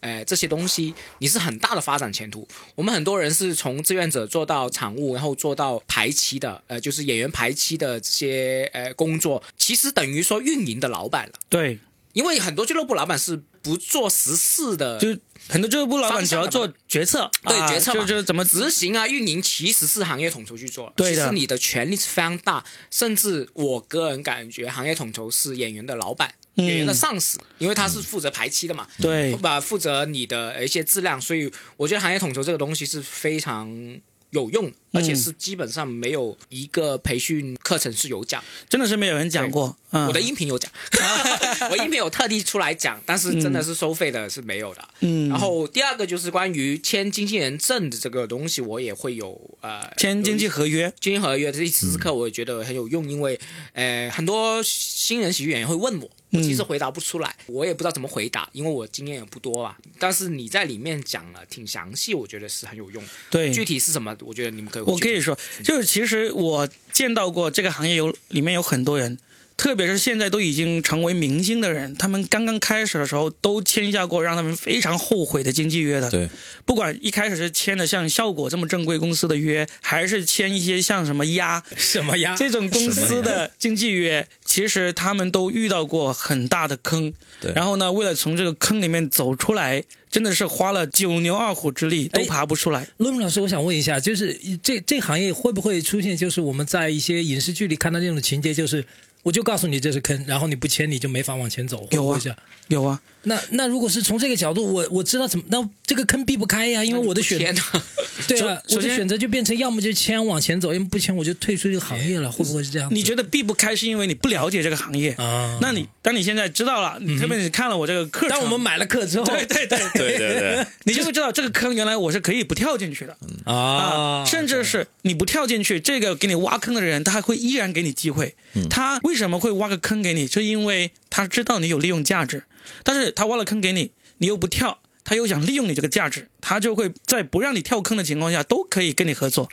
哎，这些东西你是很大的发展前途。我们很多人是从志愿者做到场务，然后做到排期的，呃，就是演员排期的这些呃工作，其实等于说运营的老板了。对，因为很多俱乐部老板是不做实事的，就很多俱乐部老板只要做决策，啊对决策嘛就就是怎么执行啊、运营其实是行业统筹去做，对的其实你的权力是非常大，甚至我个人感觉，行业统筹是演员的老板、嗯演员的上司，因为他是负责排期的嘛，对。把负责你的一些质量，所以我觉得行业统筹这个东西是非常有用，而且是基本上没有一个培训课程是有讲，真的是没有人讲过。嗯。我的音频有讲，我音频有特地出来讲，但是真的是收费的是没有的。嗯，然后第二个就是关于签经纪人证的这个东西，我也会有呃签经纪合约，经纪合约这第十课，我也觉得很有用，因为呃很多新人喜剧演员会问我，我其实回答不出来，我也不知道怎么回答，因为我经验也不多啊。但是你在里面讲了挺详细，我觉得是很有用。对，具体是什么，我觉得你们可以我可以说，就是其实我见到过这个行业有里面有很多人，特别是现在都已经成为明星的人，他们刚刚开始的时候都签下过让他们非常后悔的经纪约的。对，不管一开始是签的像效果这么正规公司的约，还是签一些像什么鸭什么鸭？这种公司的经纪约，其实他们都遇到过很大的坑。对然后呢，为了从这个坑里面走出来，真的是花了九牛二虎之力都哎爬不出来。陆明老师，我想问一下，就是这这行业会不会出现，就是我们在一些影视剧里看到那种情节，就是我就告诉你这是坑，然后你不签你就没法往前走。有啊有啊，那那如果是从这个角度，我我知道怎么，那这个坑避不开呀，因为我的选择，对啊，我的选择就变成要么就签往前走，要么不签我就退出这个行业了，会不会是这样？你觉得避不开是因为你不了解这个行业啊。那你当你现在知道了，你特别是看了我这个课程，当我们买了课之后，对对对对。对对，你就会知道这个坑原来我是可以不跳进去的。啊，甚至是你不跳进去，这个给你挖坑的人，他还会依然给你机会。他为什么会挖个坑给你？就因为他知道你有利用价值，但是他挖了坑给你，你又不跳。他又想利用你这个价值，他就会在不让你跳坑的情况下，都可以跟你合作。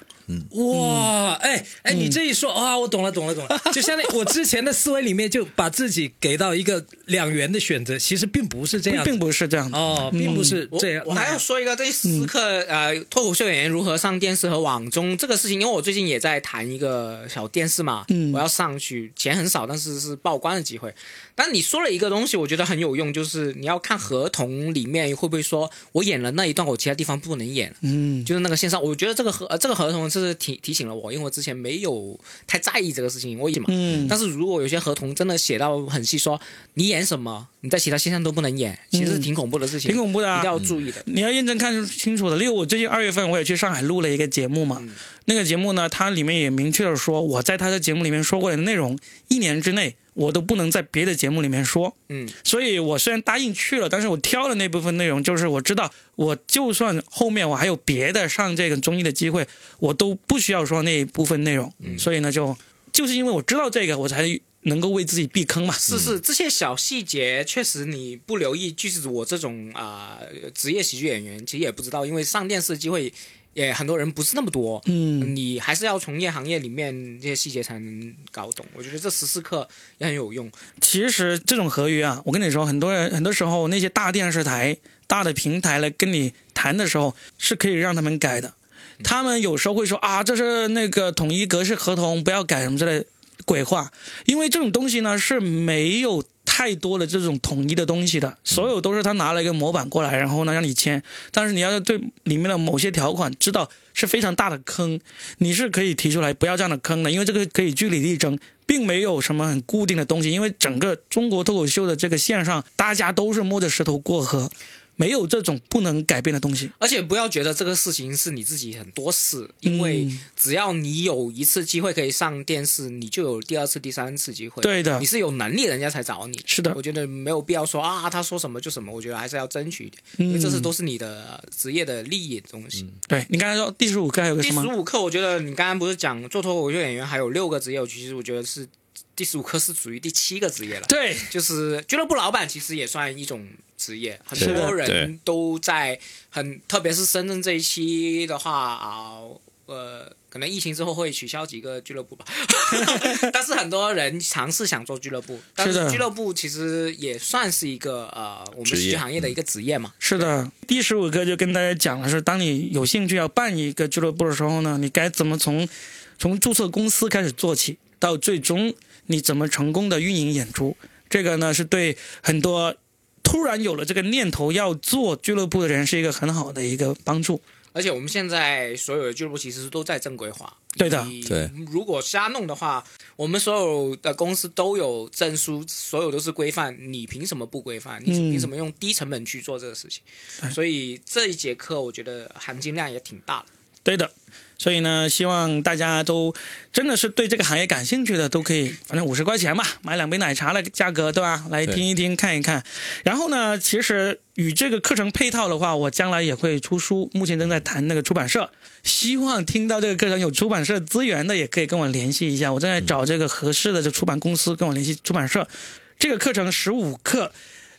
哇，哎哎，你这一说啊，我懂了，懂了，懂了。就相当于我之前的思维里面，就把自己给到一个两元的选择，其实并不是这样，并不是这样的。哦，并不是这样。我还要说一个这时刻、呃，脱口秀演员如何上电视和网综这个事情，因为我最近也在谈一个小电视嘛，嗯我要上去，钱很少，但是是曝光的机会。但你说了一个东西，我觉得很有用，就是你要看合同里面会不会说我演了那一段，我其他地方不能演。嗯，就是那个线上，我觉得这个合、呃、这个合同是提提醒了我，因为我之前没有太在意这个事情，我也嘛。嗯但是如果有些合同真的写到很细说，你演什么，你在其他线上都不能演，其实挺恐怖的事情，挺恐怖的啊一定要注意的。你要认真看清楚的。例如，我最近二月份我也去上海录了一个节目嘛，那个节目呢，它里面也明确的说，我在他的节目里面说过的内容，一年之内我都不能在别的节目里面说。嗯，所以我虽然答应去了，但是我挑的那部分内容，就是我知道，我就算后面我还有别的上这个综艺的机会，我都不需要说那一部分内容。所以呢，就就是因为我知道这个，我才能够为自己避坑嘛。是是，这些小细节确实你不留意，就是我这种啊、职业喜剧演员，其实也不知道，因为上电视机会也很多人不是那么多。嗯，你还是要从业行业里面这些细节才能搞懂。我觉得这十四课也很有用。其实这种合约啊，我跟你说，很多人很多时候那些大电视台、大的平台来跟你谈的时候，是可以让他们改的。他们有时候会说啊，这是那个统一格式合同，不要改什么之类的鬼话，因为这种东西呢是没有太多的这种统一的东西的，所有都是他拿了一个模板过来，然后呢让你签，但是你要对里面的某些条款知道是非常大的坑，你是可以提出来不要这样的坑的，因为这个可以据理力争。并没有什么很固定的东西，因为整个中国脱口秀的这个线上，大家都是摸着石头过河，没有这种不能改变的东西。而且不要觉得这个事情是你自己很多事，因为嗯只要你有一次机会可以上电视，你就有第二次、第三次机会。对的你是有能力，人家才找你。是的我觉得没有必要说啊，他说什么就什么，我觉得还是要争取一点，因为这是都是你的职业的利益的东西。对你刚才说第十五课还有个第什么？第十五课，我觉得你刚刚不是讲做脱口秀演员还有六个职业，其实我觉得是第十五课是属于第七个职业了。对，就是俱乐部老板其实也算一种职业，很多人都在很，特别是深圳这一期的话啊，呃，可能疫情之后会取消几个俱乐部吧，但是很多人尝试想做俱乐部，但是俱乐部其实也算是一个呃我们喜剧行业的一个职业嘛。是的，第十五个就跟大家讲的是，当你有兴趣要办一个俱乐部的时候呢，你该怎么从从注册公司开始做起，到最终你怎么成功的运营演出，这个呢是对很多突然有了这个念头要做俱乐部的人是一个很好的一个帮助。而且我们现在所有的俱乐部其实都在正规化。对的你对如果瞎弄的话，我们所有的公司都有证书，所有都是规范，你凭什么不规范？你嗯凭什么用低成本去做这个事情？所以这一节课我觉得含金量也挺大的。对的，所以呢，希望大家都真的是对这个行业感兴趣的，都可以，反正五十块钱吧，买两杯奶茶的价格，对吧？来听一听，看一看。然后呢，其实与这个课程配套的话，我将来也会出书，目前正在谈那个出版社。希望听到这个课程有出版社资源的，也可以跟我联系一下，我正在找这个合适的这出版公司跟我联系出版社。这个课程十五课，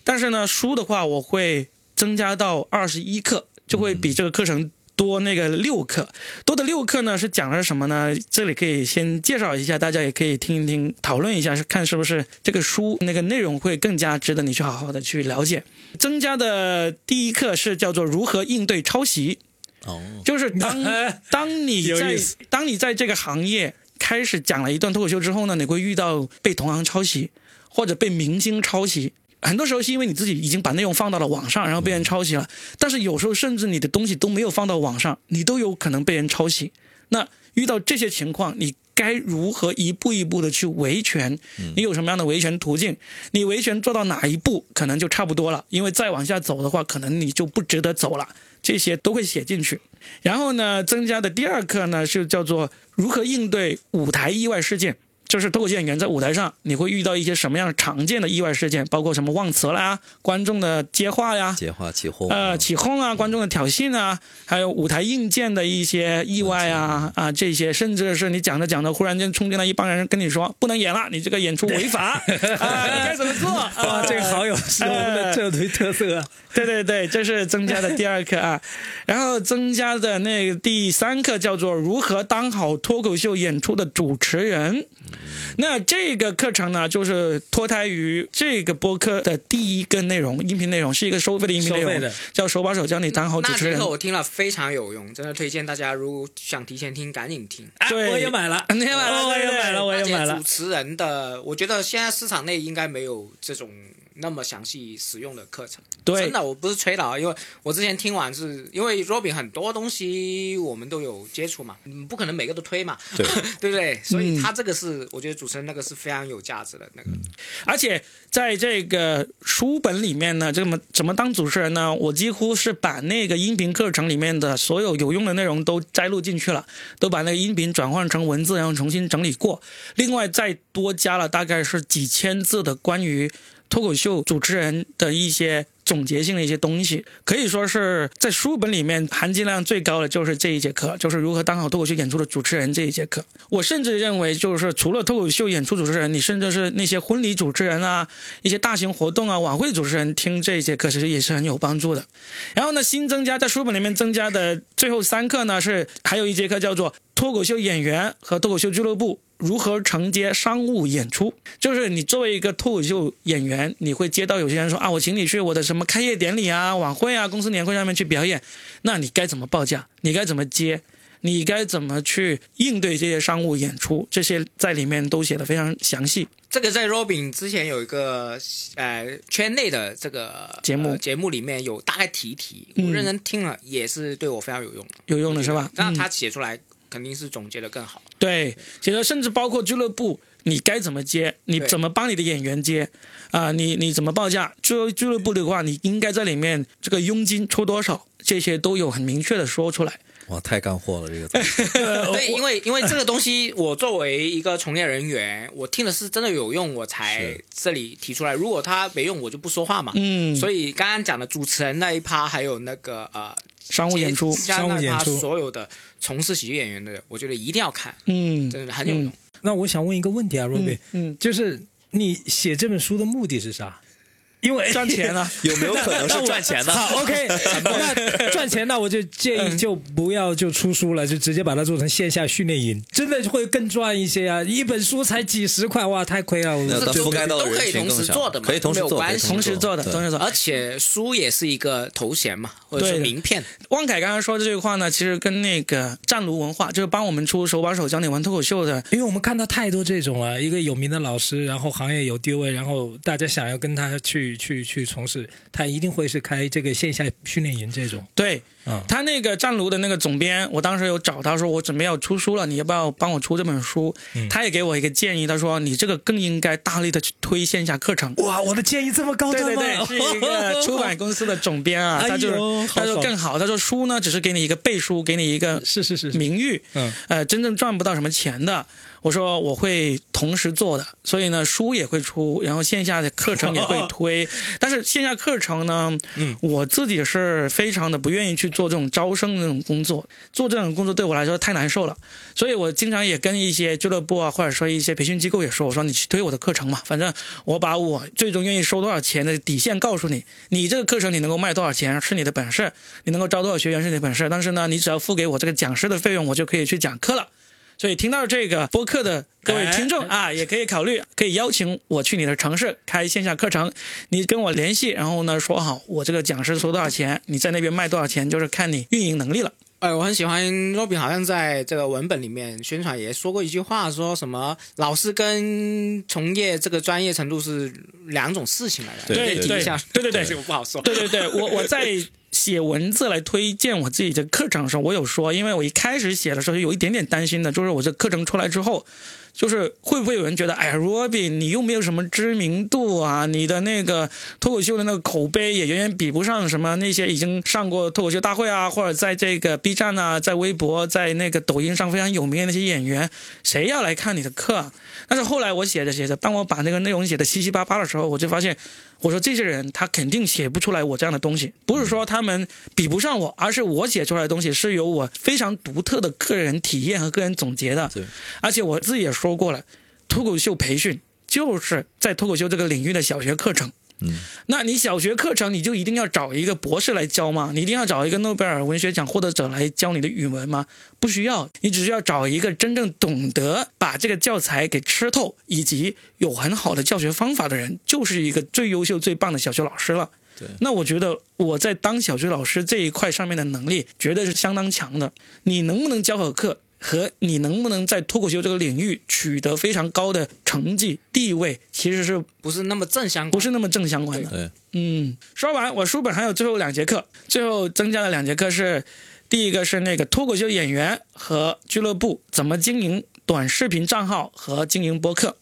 但是呢，书的话我会增加到二十一课，就会比这个课程多那个六课。多的六课呢是讲的是什么呢？这里可以先介绍一下，大家也可以听一听，讨论一下，是看是不是这个书那个内容会更加值得你去好好的去了解。增加的第一课是叫做如何应对抄袭。哦，就是当 当你在当你在这个行业开始讲了一段脱口秀之后呢，你会遇到被同行抄袭，或者被明星抄袭。很多时候是因为你自己已经把内容放到了网上，然后被人抄袭了。但是有时候甚至你的东西都没有放到网上，你都有可能被人抄袭。那遇到这些情况，你该如何一步一步的去维权，你有什么样的维权途径，你维权做到哪一步可能就差不多了，因为再往下走的话，可能你就不值得走了，这些都会写进去。然后呢，增加的第二课呢是叫做如何应对舞台意外事件。就是脱口秀演员在舞台上，你会遇到一些什么样常见的意外事件，包括什么忘词了啊、观众的接话呀、接话起哄，呃起哄啊、观众的挑衅啊，还有舞台硬件的一些意外啊啊这些，甚至是你讲着讲着，忽然间冲进来一帮人跟你说不能演了，你这个演出违法 啊，你该怎么做？哇，啊这个好有是我们的这推特色啊！对对对，这是增加的第二课啊，然后增加的那个第三课叫做如何当好脱口秀演出的主持人。那这个课程呢，就是脱胎于这个播客的第一个内容，音频内容是一个收费的音频内容收费的，叫手把手教你当好主持人那节课。我听了非常有用，真的推荐大家，如果想提前听，赶紧听。啊对我也买了，你也买了哦我也买了，我也买了主。持人的，我觉得现在市场内应该没有这种那么详细使用的课程。对真的，我不是吹的啊，因为我之前听完是因为 Robin 很多东西我们都有接触嘛，嗯，不可能每个都推嘛，对对不对？所嗯以他这个是，我觉得主持人那个是非常有价值的那个。而且在这个书本里面呢，这么怎么当主持人呢？我几乎是把那个音频课程里面的所有有用的内容都摘录进去了，都把那个音频转换成文字，然后重新整理过。另外再多加了大概是几千字的关于脱口秀主持人的一些总结性的一些东西，可以说是在书本里面含金量最高的就是这一节课，就是如何当好脱口秀演出的主持人这一节课。我甚至认为，就是除了脱口秀演出主持人，你甚至是那些婚礼主持人啊、一些大型活动啊、晚会主持人，听这一节课其实也是很有帮助的。然后呢，新增加在书本里面增加的最后三课呢，是还有一节课叫做脱口秀演员和脱口秀俱乐部如何承接商务演出。就是你作为一个脱口秀演员，你会接到有些人说啊，我请你去我的什么开业典礼啊、晚会啊、公司年会上面去表演，那你该怎么报价？你该怎么接？你该怎么去应对这些商务演出？这些在里面都写的非常详细。这个在 Robin 之前有一个呃圈内的这个节目呃节目里面有大概提一提，嗯我认真听了也是对我非常有用的，有用的是吧？嗯那他写出来肯定是总结的更好。对，其实甚至包括俱乐部，你该怎么接，你怎么帮你的演员接，啊、你你怎么报价？作为俱乐部的话，你应该在里面这个佣金抽多少，这些都有很明确的说出来。哇，太干货了，这个东西 对，因为因为这个东西，我作为一个从业人员，我听的是真的有用，我才这里提出来。如果他没用，我就不说话嘛。嗯，所以刚刚讲的主持人那一趴，还有那个呃商务演出，商务演出所有的从事喜剧演员的，我觉得一定要看，嗯，真的很有用。那我想问一个问题啊嗯，就是你写这本书的目的是啥？因为赚钱啊。有没有可能是赚钱的？好，OK，那赚钱，那我就建嗯议就不要就出书了，就直接把它做成线下训练营，真的会更赚一些啊！一本书才几十块，哇，太亏了！那覆盖到都可以同时人群更小做的嘛可以同时做，没有关系同时做的，同时做。而且书也是一个头衔嘛，或者说对名片。汪凯刚刚说的这句话呢，其实跟那个湛卢文化，就是帮我们出手把手教你玩脱口秀的，因为我们看到太多这种了，一个有名的老师，然后行业有地位，然后大家想要跟他去去去从事，他一定会是开这个线下训练营这种。对，嗯他那个湛卢的那个总编，我当时有找他说，我准备要出书了，你要不要帮我出这本书？嗯他也给我一个建议，他说你这个更应该大力的去推线下课程。哇，我的建议这么高对端吗？对对，是一个出版公司的总编啊，哎他就 好他说更好，他说书呢只是给你一个背书，给你一个是是是是，名誉，嗯，呃，真正赚不到什么钱的。我说我会同时做的，所以呢，书也会出，然后线下的课程也会推。但是线下课程呢，嗯，我自己是非常的不愿意去做这种招生的那种工作，做这种工作对我来说太难受了。所以我经常也跟一些俱乐部啊，或者说一些培训机构也说，我说你去推我的课程嘛，反正我把我最终愿意收多少钱的底线告诉你，你这个课程你能够卖多少钱是你的本事，你能够招多少学员是你的本事，但是呢，你只要付给我这个讲师的费用，我就可以去讲课了。所以听到这个播客的各位听众啊，也可以考虑，可以邀请我去你的城市开线下课程，你跟我联系，然后呢说好我这个讲师收多少钱，你在那边卖多少钱，就是看你运营能力了。哎，我很喜欢 Robin，好像在这个文本里面宣传也说过一句话，说什么老师跟从业这个专业程度是两种事情来的。对可以提一下，对对对我不好说。对对对，我我在写文字来推荐我自己的课程的时候，我有说，因为我一开始写的时候有一点点担心的，就是我这课程出来之后。就是会不会有人觉得，哎呀，Robin，你又没有什么知名度啊，你的那个脱口秀的那个口碑也远远比不上什么那些已经上过脱口秀大会啊，或者在这个 B 站啊，在微博、在那个抖音上非常有名的那些演员，谁要来看你的课？但是后来我写着写着，当我把那个内容写的七七八八的时候，我就发现。我说这些人他肯定写不出来我这样的东西，不是说他们比不上我，而是我写出来的东西是有我非常独特的个人体验和个人总结的。对，而且我自己也说过了，脱口秀培训就是在脱口秀这个领域的小学课程。嗯，那你小学课程你就一定要找一个博士来教吗？你一定要找一个诺贝尔文学奖获得者来教你的语文吗？不需要，你只需要找一个真正懂得把这个教材给吃透，以及有很好的教学方法的人，就是一个最优秀、最棒的小学老师了。对，那我觉得我在当小学老师这一块上面的能力，绝对是相当强的。你能不能教好课？和你能不能在脱口秀这个领域取得非常高的成绩地位，其实是不是那么正相关？不是那么正相关的。对，嗯，说完我书本还有最后两节课，最后增加了两节课是，第一个是那个脱口秀演员和俱乐部怎么经营短视频账号和经营播客。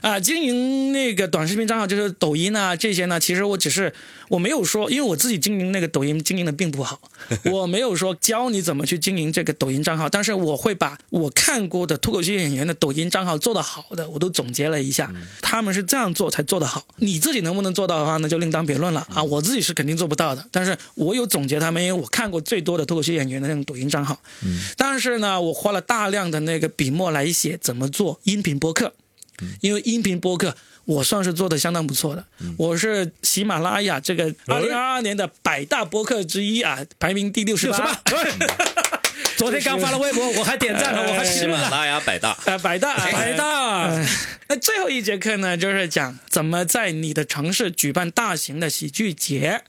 啊，经营那个短视频账号就是抖音啊，这些呢，其实我只是我没有说，因为我自己经营那个抖音经营的并不好，我没有说教你怎么去经营这个抖音账号，但是我会把我看过的脱口秀演员的抖音账号做得好的，我都总结了一下，他们是这样做才做得好。你自己能不能做到的话，那就另当别论了啊，我自己是肯定做不到的，但是我有总结他们，因为我看过最多的脱口秀演员的那种抖音账号，但是呢，我花了大量的那个笔墨来写怎么做音频播客。因为音频播客，我算是做的相当不错的。我是喜马拉雅这个二零二二年的百大播客之一啊，排名第六十八。昨天刚发了微博，我还点赞了，我还喜马拉雅百大啊，百大百大。那最后一节课呢，就是讲怎么在你的城市举办大型的喜剧节。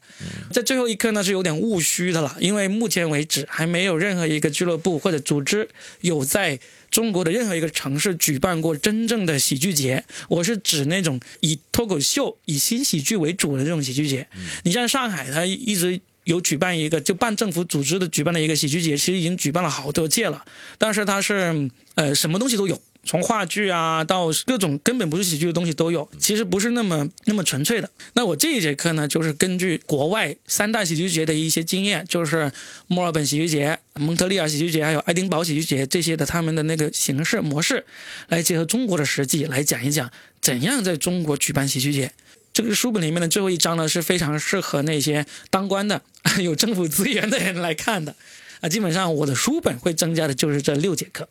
在最后一课呢是有点务虚的了，因为目前为止还没有任何一个俱乐部或者组织有在。中国的任何一个城市举办过真正的喜剧节，我是指那种以脱口秀、以新喜剧为主的这种喜剧节。你像上海，它一直有举办一个就半政府组织的举办的一个喜剧节，其实已经举办了好多届了，但是它是呃什么东西都有。从话剧啊到各种根本不是喜剧的东西都有，其实不是那么那么纯粹的。那我这一节课呢，就是根据国外三大喜剧节的一些经验，就是墨尔本喜剧节、蒙特利尔喜剧节还有爱丁堡喜剧节这些的他们的那个形式模式，来结合中国的实际来讲一讲怎样在中国举办喜剧节。这个书本里面的最后一章呢，是非常适合那些当官的、有政府资源的人来看的。啊，基本上我的书本会增加的就是这六节课。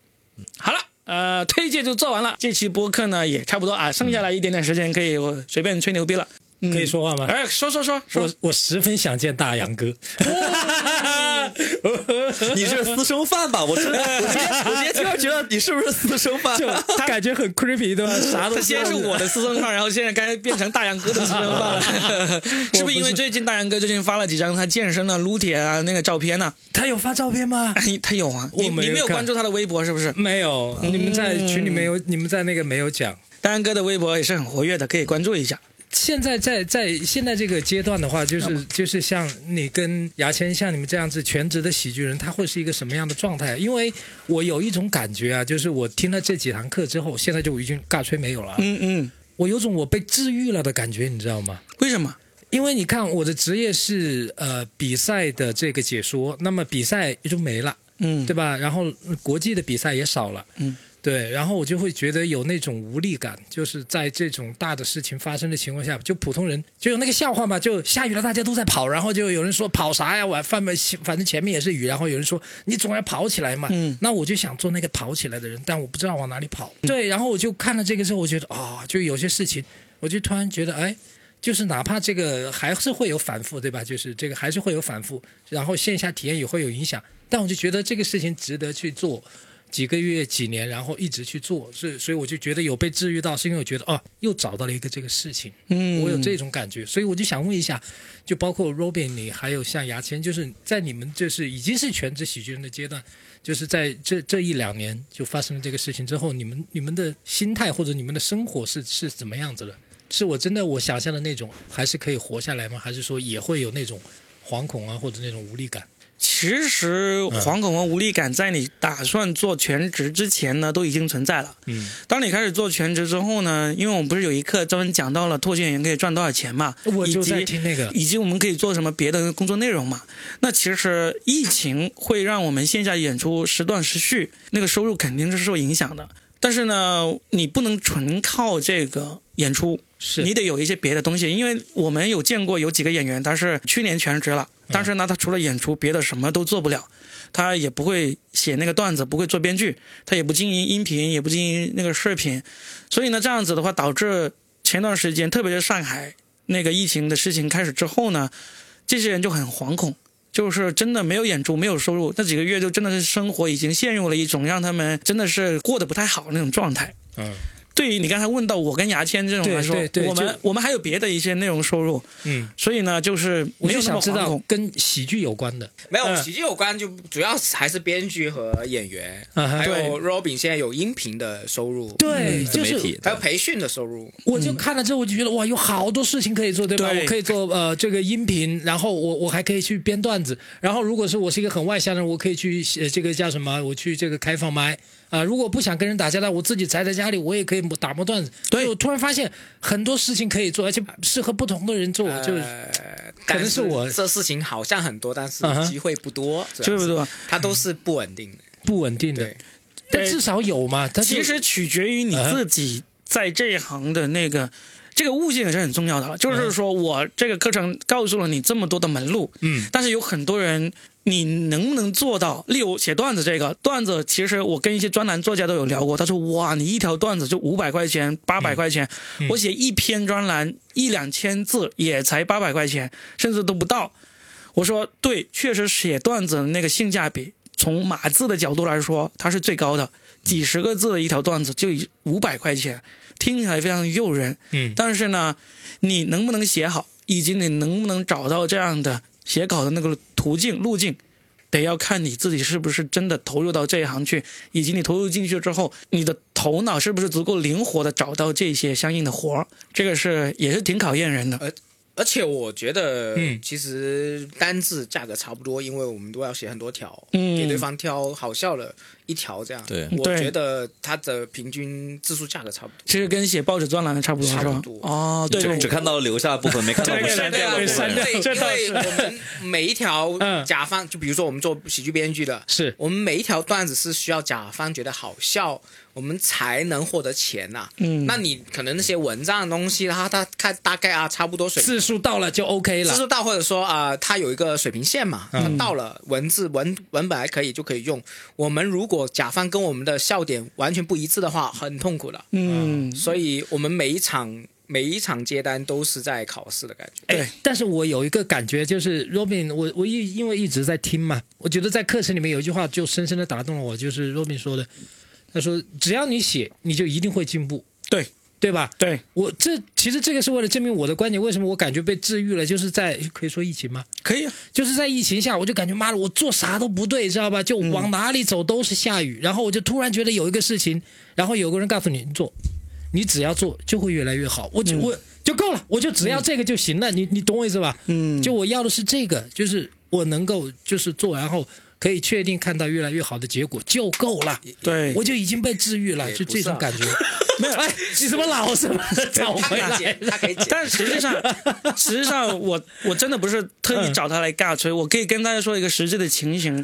好了。呃，推荐就做完了，这期播客呢也差不多啊，剩下来一点点时间可以我随便吹牛逼了，可以说话吗？哎，说说说，我我十分想见大杨哥。你是私生饭吧？我真，我今天我今天突然觉得你是不是私生饭？他感觉很 creepy，对吧？啥都他先是我的私生饭，然后现在该变成大杨哥的私生饭了。是不是因为最近大杨哥最近发了几张他健身的撸铁啊那个照片呢？他有发照片吗？他有啊。你你没有关注他的微博是不是？没有。你们在群里面有，你们在那个没有讲。大杨哥的微博也是很活跃的，可以关注一下。现在在在现在这个阶段的话，就是就是像你跟牙签像你们这样子全职的喜剧人，他会是一个什么样的状态？因为我有一种感觉啊，就是我听了这几堂课之后，现在就已经尬吹没有了。嗯嗯，我有种我被治愈了的感觉，你知道吗？为什么？因为你看我的职业是呃比赛的这个解说，那么比赛也就没了，嗯，对吧？然后国际的比赛也少了，嗯。对，然后我就会觉得有那种无力感，就是在这种大的事情发生的情况下，就普通人就有那个笑话嘛，就下雨了，大家都在跑，然后就有人说跑啥呀？我反正反正前面也是雨，然后有人说你总要跑起来嘛。嗯。那我就想做那个跑起来的人，但我不知道往哪里跑。对，然后我就看了这个之后，我觉得啊，就有些事情，我就突然觉得，哎，就是哪怕这个还是会有反复，对吧？就是这个还是会有反复，然后线下体验也会有影响，但我就觉得这个事情值得去做。几个月、几年，然后一直去做，所以所以我就觉得有被治愈到，是因为我觉得哦，又找到了一个这个事情，嗯，我有这种感觉，所以我就想问一下，就包括 Robin 你，还有像牙签，就是在你们就是已经是全职喜剧人的阶段，就是在这这一两年就发生了这个事情之后，你们你们的心态或者你们的生活是是怎么样子的？是我真的我想象的那种，还是可以活下来吗？还是说也会有那种惶恐啊，或者那种无力感？其实惶恐和无力感在你打算做全职之前呢，都已经存在了。嗯，当你开始做全职之后呢，因为我们不是有一课专门讲到了脱线演员可以赚多少钱嘛，我就在听那个，以及我们可以做什么别的工作内容嘛？那其实疫情会让我们线下演出时断时续，那个收入肯定是受影响的。但是呢，你不能纯靠这个演出，是你得有一些别的东西。因为我们有见过有几个演员，他是去年全职了，但是呢，他除了演出，别的什么都做不了。他也不会写那个段子，不会做编剧，他也不经营音频，也不经营那个视频，所以呢，这样子的话，导致前段时间，特别是上海那个疫情的事情开始之后呢，这些人就很惶恐，就是真的没有演出，没有收入，那几个月就真的是生活已经陷入了一种让他们真的是过得不太好那种状态。嗯对于你刚才问到我跟牙签这种来说，对对对我们我们还有别的一些内容收入，嗯，所以呢，就是我就想知道。跟喜剧有关的，没有嗯喜剧有关，就主要还是编剧和演员，嗯还有 Robin 现在有音频的收入，对，就是还有培训的收入。我就看了之后，我就觉得哇，有好多事情可以做，对吧？对。我可以做呃这个音频，然后我我还可以去编段子，然后如果是我是一个很外向的人，我可以去呃这个叫什么？我去这个开放麦啊、如果不想跟人打交道，我自己宅在家里，我也可以打磨段子。对我突然发现很多事情可以做，而且适合不同的人做，就是，可能是我这事情好像很多，但是机会不多，对不对？它都是不稳定的。不稳定的，，但至少有嘛。它其实取决于你自己在这一行的那个。这个悟性也是很重要的了，就是说我这个课程告诉了你这么多的门路，嗯，但是有很多人，你能不能做到？例如写段子这个段子，其实我跟一些专栏作家都有聊过，他说哇，你一条段子就五百块钱、八百块钱，嗯我写一篇专栏一两千字也才八百块钱，甚至都不到。我说对，确实写段子的那个性价比，从码字的角度来说，它是最高的。几十个字的一条段子就五百块钱，听起来非常诱人。嗯但是呢，你能不能写好，以及你能不能找到这样的写稿的那个途径路径，得要看你自己是不是真的投入到这一行去，以及你投入进去之后，你的头脑是不是足够灵活的找到这些相应的活儿，这个是也是挺考验人的。而且我觉得嗯，其实单字价格差不多，因为我们都要写很多条，嗯给对方挑好笑的一条这样。对我觉得它的平均字数价格差不多。其实跟写报纸专栏的差不多，差不多？哦，对只看到留下的部分，没看到 删掉的部分。对因为我们每一条 嗯甲方，就比如说我们做喜剧编剧的，是我们每一条段子是需要甲方觉得好笑，我们才能获得钱呐、嗯那你可能那些文章的东西，它它看大概啊差不多水平。字数到了就 OK 了。字数到，或者说啊、呃它有一个水平线嘛，它到了文字文文本还可以就可以用。我们如果甲方跟我们的笑点完全不一致的话，很痛苦的。嗯，所以我们每一场每一场接单都是在考试的感觉。对哎，但是我有一个感觉，就是 Robin，我我一因为一直在听嘛，我觉得在课程里面有一句话就深深的打动了我，就是 Robin 说的，他说只要你写，你就一定会进步，对。对吧？对，我这其实这个是为了证明我的观点，为什么我感觉被治愈了，就是在可以说疫情吗？可以啊，就是在疫情下，我就感觉妈的，我做啥都不对，知道吧？就往哪里走都是下雨，然后我就突然觉得有一个事情，然后有个人告诉你你做，你只要做就会越来越好，我就、我就够了，我就只要这个就行了，你你懂我意思吧？嗯，就我要的是这个，就是我能够就是做，然后可以确定看到越来越好的结果就够了，对，我就已经被治愈了，就这种感觉。没有，哎，你怎么老什么找回来。但实际上，实际上我我真的不是特意找他来尬吹，我可以跟大家说一个实际的情形。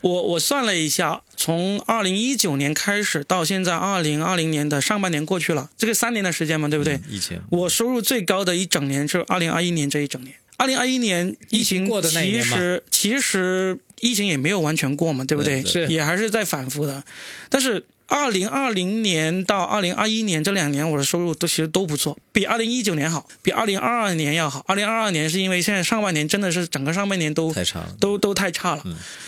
我我算了一下，从二零一九年开始到现在二零二零年的上半年过去了，这个三年的时间嘛，对不对？以前，我收入最高的一整年是二零二一年这一整年。二零二一年疫情过的那一其实其实疫情也没有完全过嘛，对不对？是也还是在反复的。但是二零二零年到二零二一年这两年，我的收入都其实都不错，比二零一九年好，比二零二二年要好。二零二二年是因为现在上半年真的是整个上半年都太差了。都都太差了。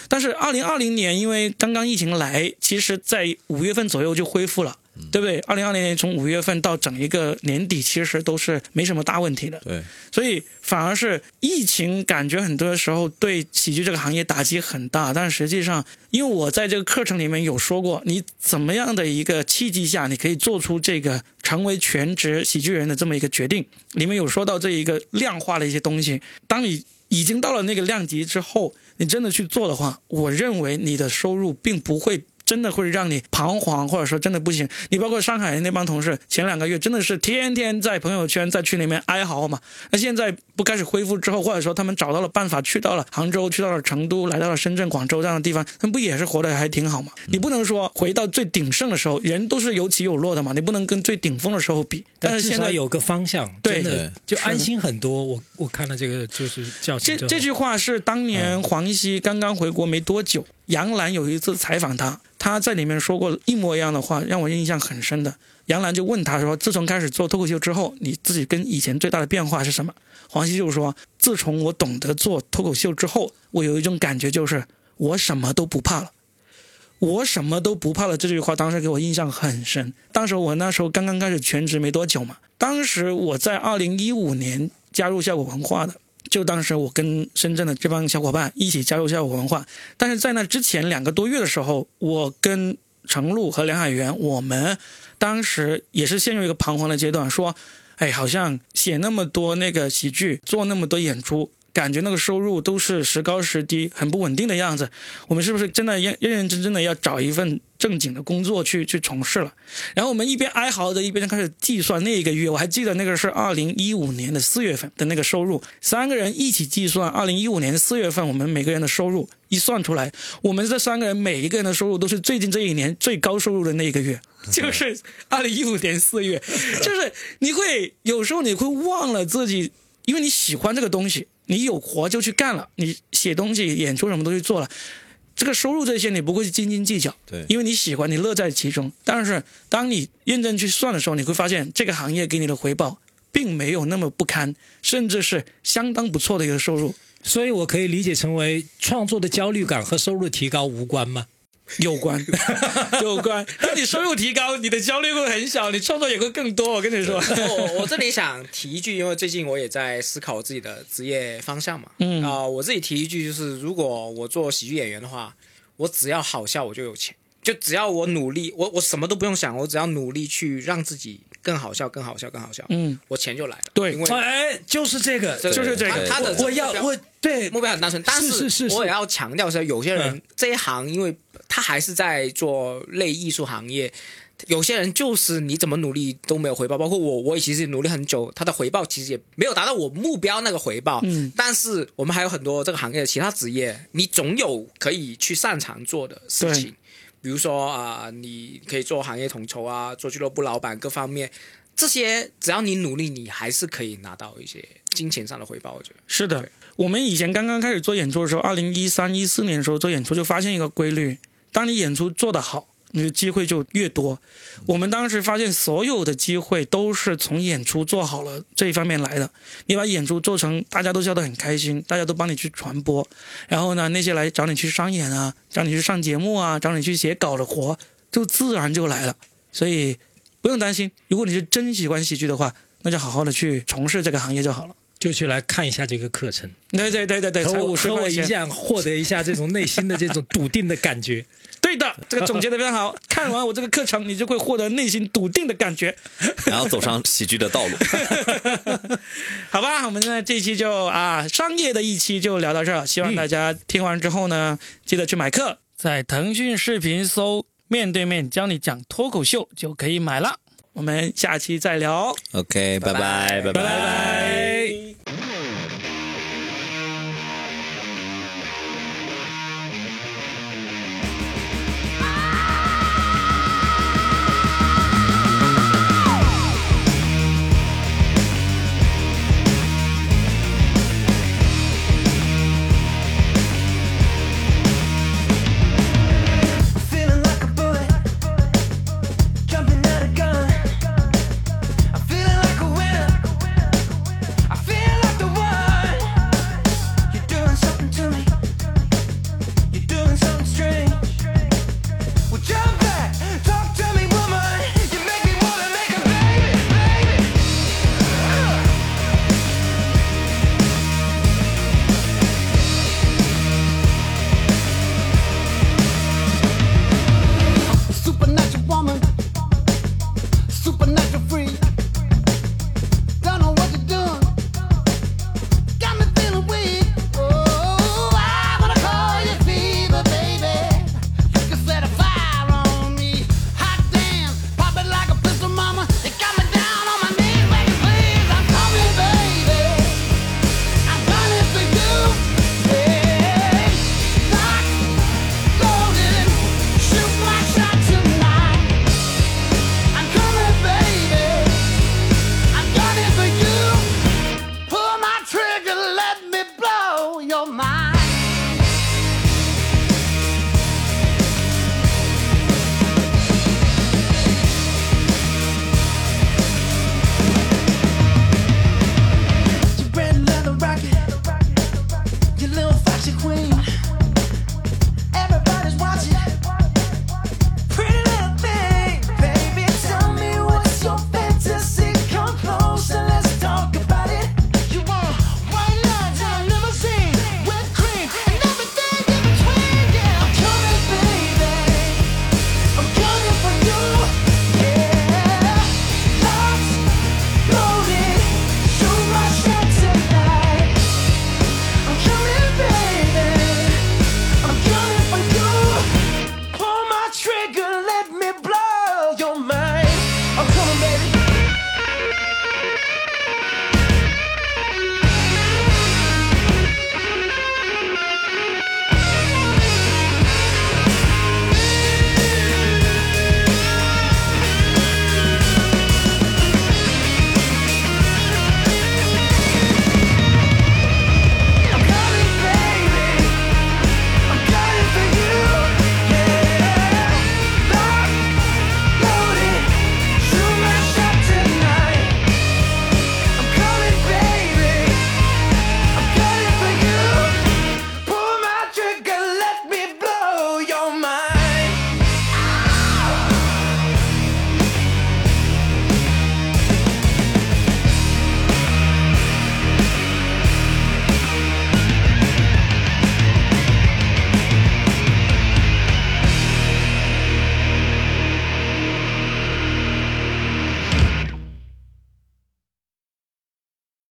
但是二零二零年因为刚刚疫情来，其实在五月份左右就恢复了，对不对？二零二零年从五月份到整一个年底，其实都是没什么大问题的。对，所以反而是疫情，感觉很多时候对喜剧这个行业打击很大。但实际上，因为我在这个课程里面有说过，你怎么样的一个契机下，你可以做出这个成为全职喜剧人的这么一个决定，里面有说到这一个量化的一些东西。当你已经到了那个量级之后，你真的去做的话，我认为你的收入并不会。真的会让你彷徨，或者说真的不行。你包括上海那帮同事，前两个月真的是天天在朋友圈、在群里面哀嚎嘛。那现在不开始恢复之后，或者说他们找到了办法，去到了杭州，去到了成都，来到了深圳、广州这样的地方，他们不也是活得还挺好嘛？你不能说回到最鼎盛的时候，人都是有起有落的嘛，你不能跟最顶峰的时候比。但是现在有个方向，对真的就安心很多。我我看了这个就是叫这这句话是当年黄西刚刚回国没多久，杨澜有一次采访他。他在里面说过一模一样的话，让我印象很深的。杨澜就问他说：“自从开始做脱口秀之后，你自己跟以前最大的变化是什么？”黄西就说：“自从我懂得做脱口秀之后，我有一种感觉，就是我什么都不怕了。我什么都不怕了。”这句话当时给我印象很深。当时我那时候刚刚开始全职没多久嘛，当时我在二零一五年加入效果文化的。就当时我跟深圳的这帮小伙伴一起加入效果文化，但是在那之前两个多月的时候，我跟程璐和梁海源，我们当时也是陷入一个彷徨的阶段，说，哎，好像写那么多那个喜剧，做那么多演出。感觉那个收入都是时高时低，很不稳定的样子。我们是不是真的认认认真真的要找一份正经的工作去去从事了？然后我们一边哀嚎着，一边开始计算那一个月。我还记得那个是二零一五年的四月份的那个收入，三个人一起计算二零一五年四月份我们每个人的收入，一算出来，我们这三个人每一个人的收入都是最近这一年最高收入的那一个月，就是二零一五年四月。就是你会有时候你会忘了自己，因为你喜欢这个东西。你有活就去干了，你写东西、演出什么都去做了，这个收入这些你不会去斤斤计较，对，因为你喜欢，你乐在其中。但是当你认真去算的时候，你会发现这个行业给你的回报并没有那么不堪，甚至是相当不错的一个收入。所以我可以理解成为创作的焦虑感和收入提高无关吗？有关，有关。当你收入提高，你的焦虑会很小，你创作也会更多。我跟你说，我 我这里想提一句，因为最近我也在思考我自己的职业方向嘛。嗯啊，我自己提一句，就是如果我做喜剧演员的话，我只要好笑，我就有钱。就只要我努力，我我什么都不用想，我只要努力去让自己更好笑，更好笑，更好笑。嗯，我钱就来了。对，因为哎，就是这个，就是这个。他的我要我对目标很单纯，但是我也要强调说，有些人这一行，因为他还是在做类艺术行业，有些人就是你怎么努力都没有回报。包括我，我也其实努力很久，他的回报其实也没有达到我目标那个回报。嗯，但是我们还有很多这个行业的其他职业，你总有可以去擅长做的事情。比如说啊，你可以做行业统筹啊，做俱乐部老板，各方面这些，只要你努力，你还是可以拿到一些金钱上的回报。我觉得是的。我们以前刚刚开始做演出的时候，二零一三一四年的时候做演出，就发现一个规律：当你演出做得好。你的机会就越多。我们当时发现，所有的机会都是从演出做好了这一方面来的。你把演出做成，大家都笑得很开心，大家都帮你去传播。然后呢，那些来找你去商演啊，找你去上节目啊，找你去写稿的活，就自然就来了。所以不用担心，如果你是真喜欢喜剧的话，那就好好的去从事这个行业就好了。就去来看一下这个课程。对对对对对，和我和我一样，获得一下这种内心的这种笃定的感觉。对的，这个总结的非常好。看完我这个课程，你就会获得内心笃定的感觉，然后走上喜剧的道路。好吧，我们现在这期就啊，商业的一期就聊到这儿。希望大家听完之后呢，记得去买课，在腾讯视频搜“面对面教你讲脱口秀”就可以买了。我们下期再聊。OK，拜拜，拜拜拜。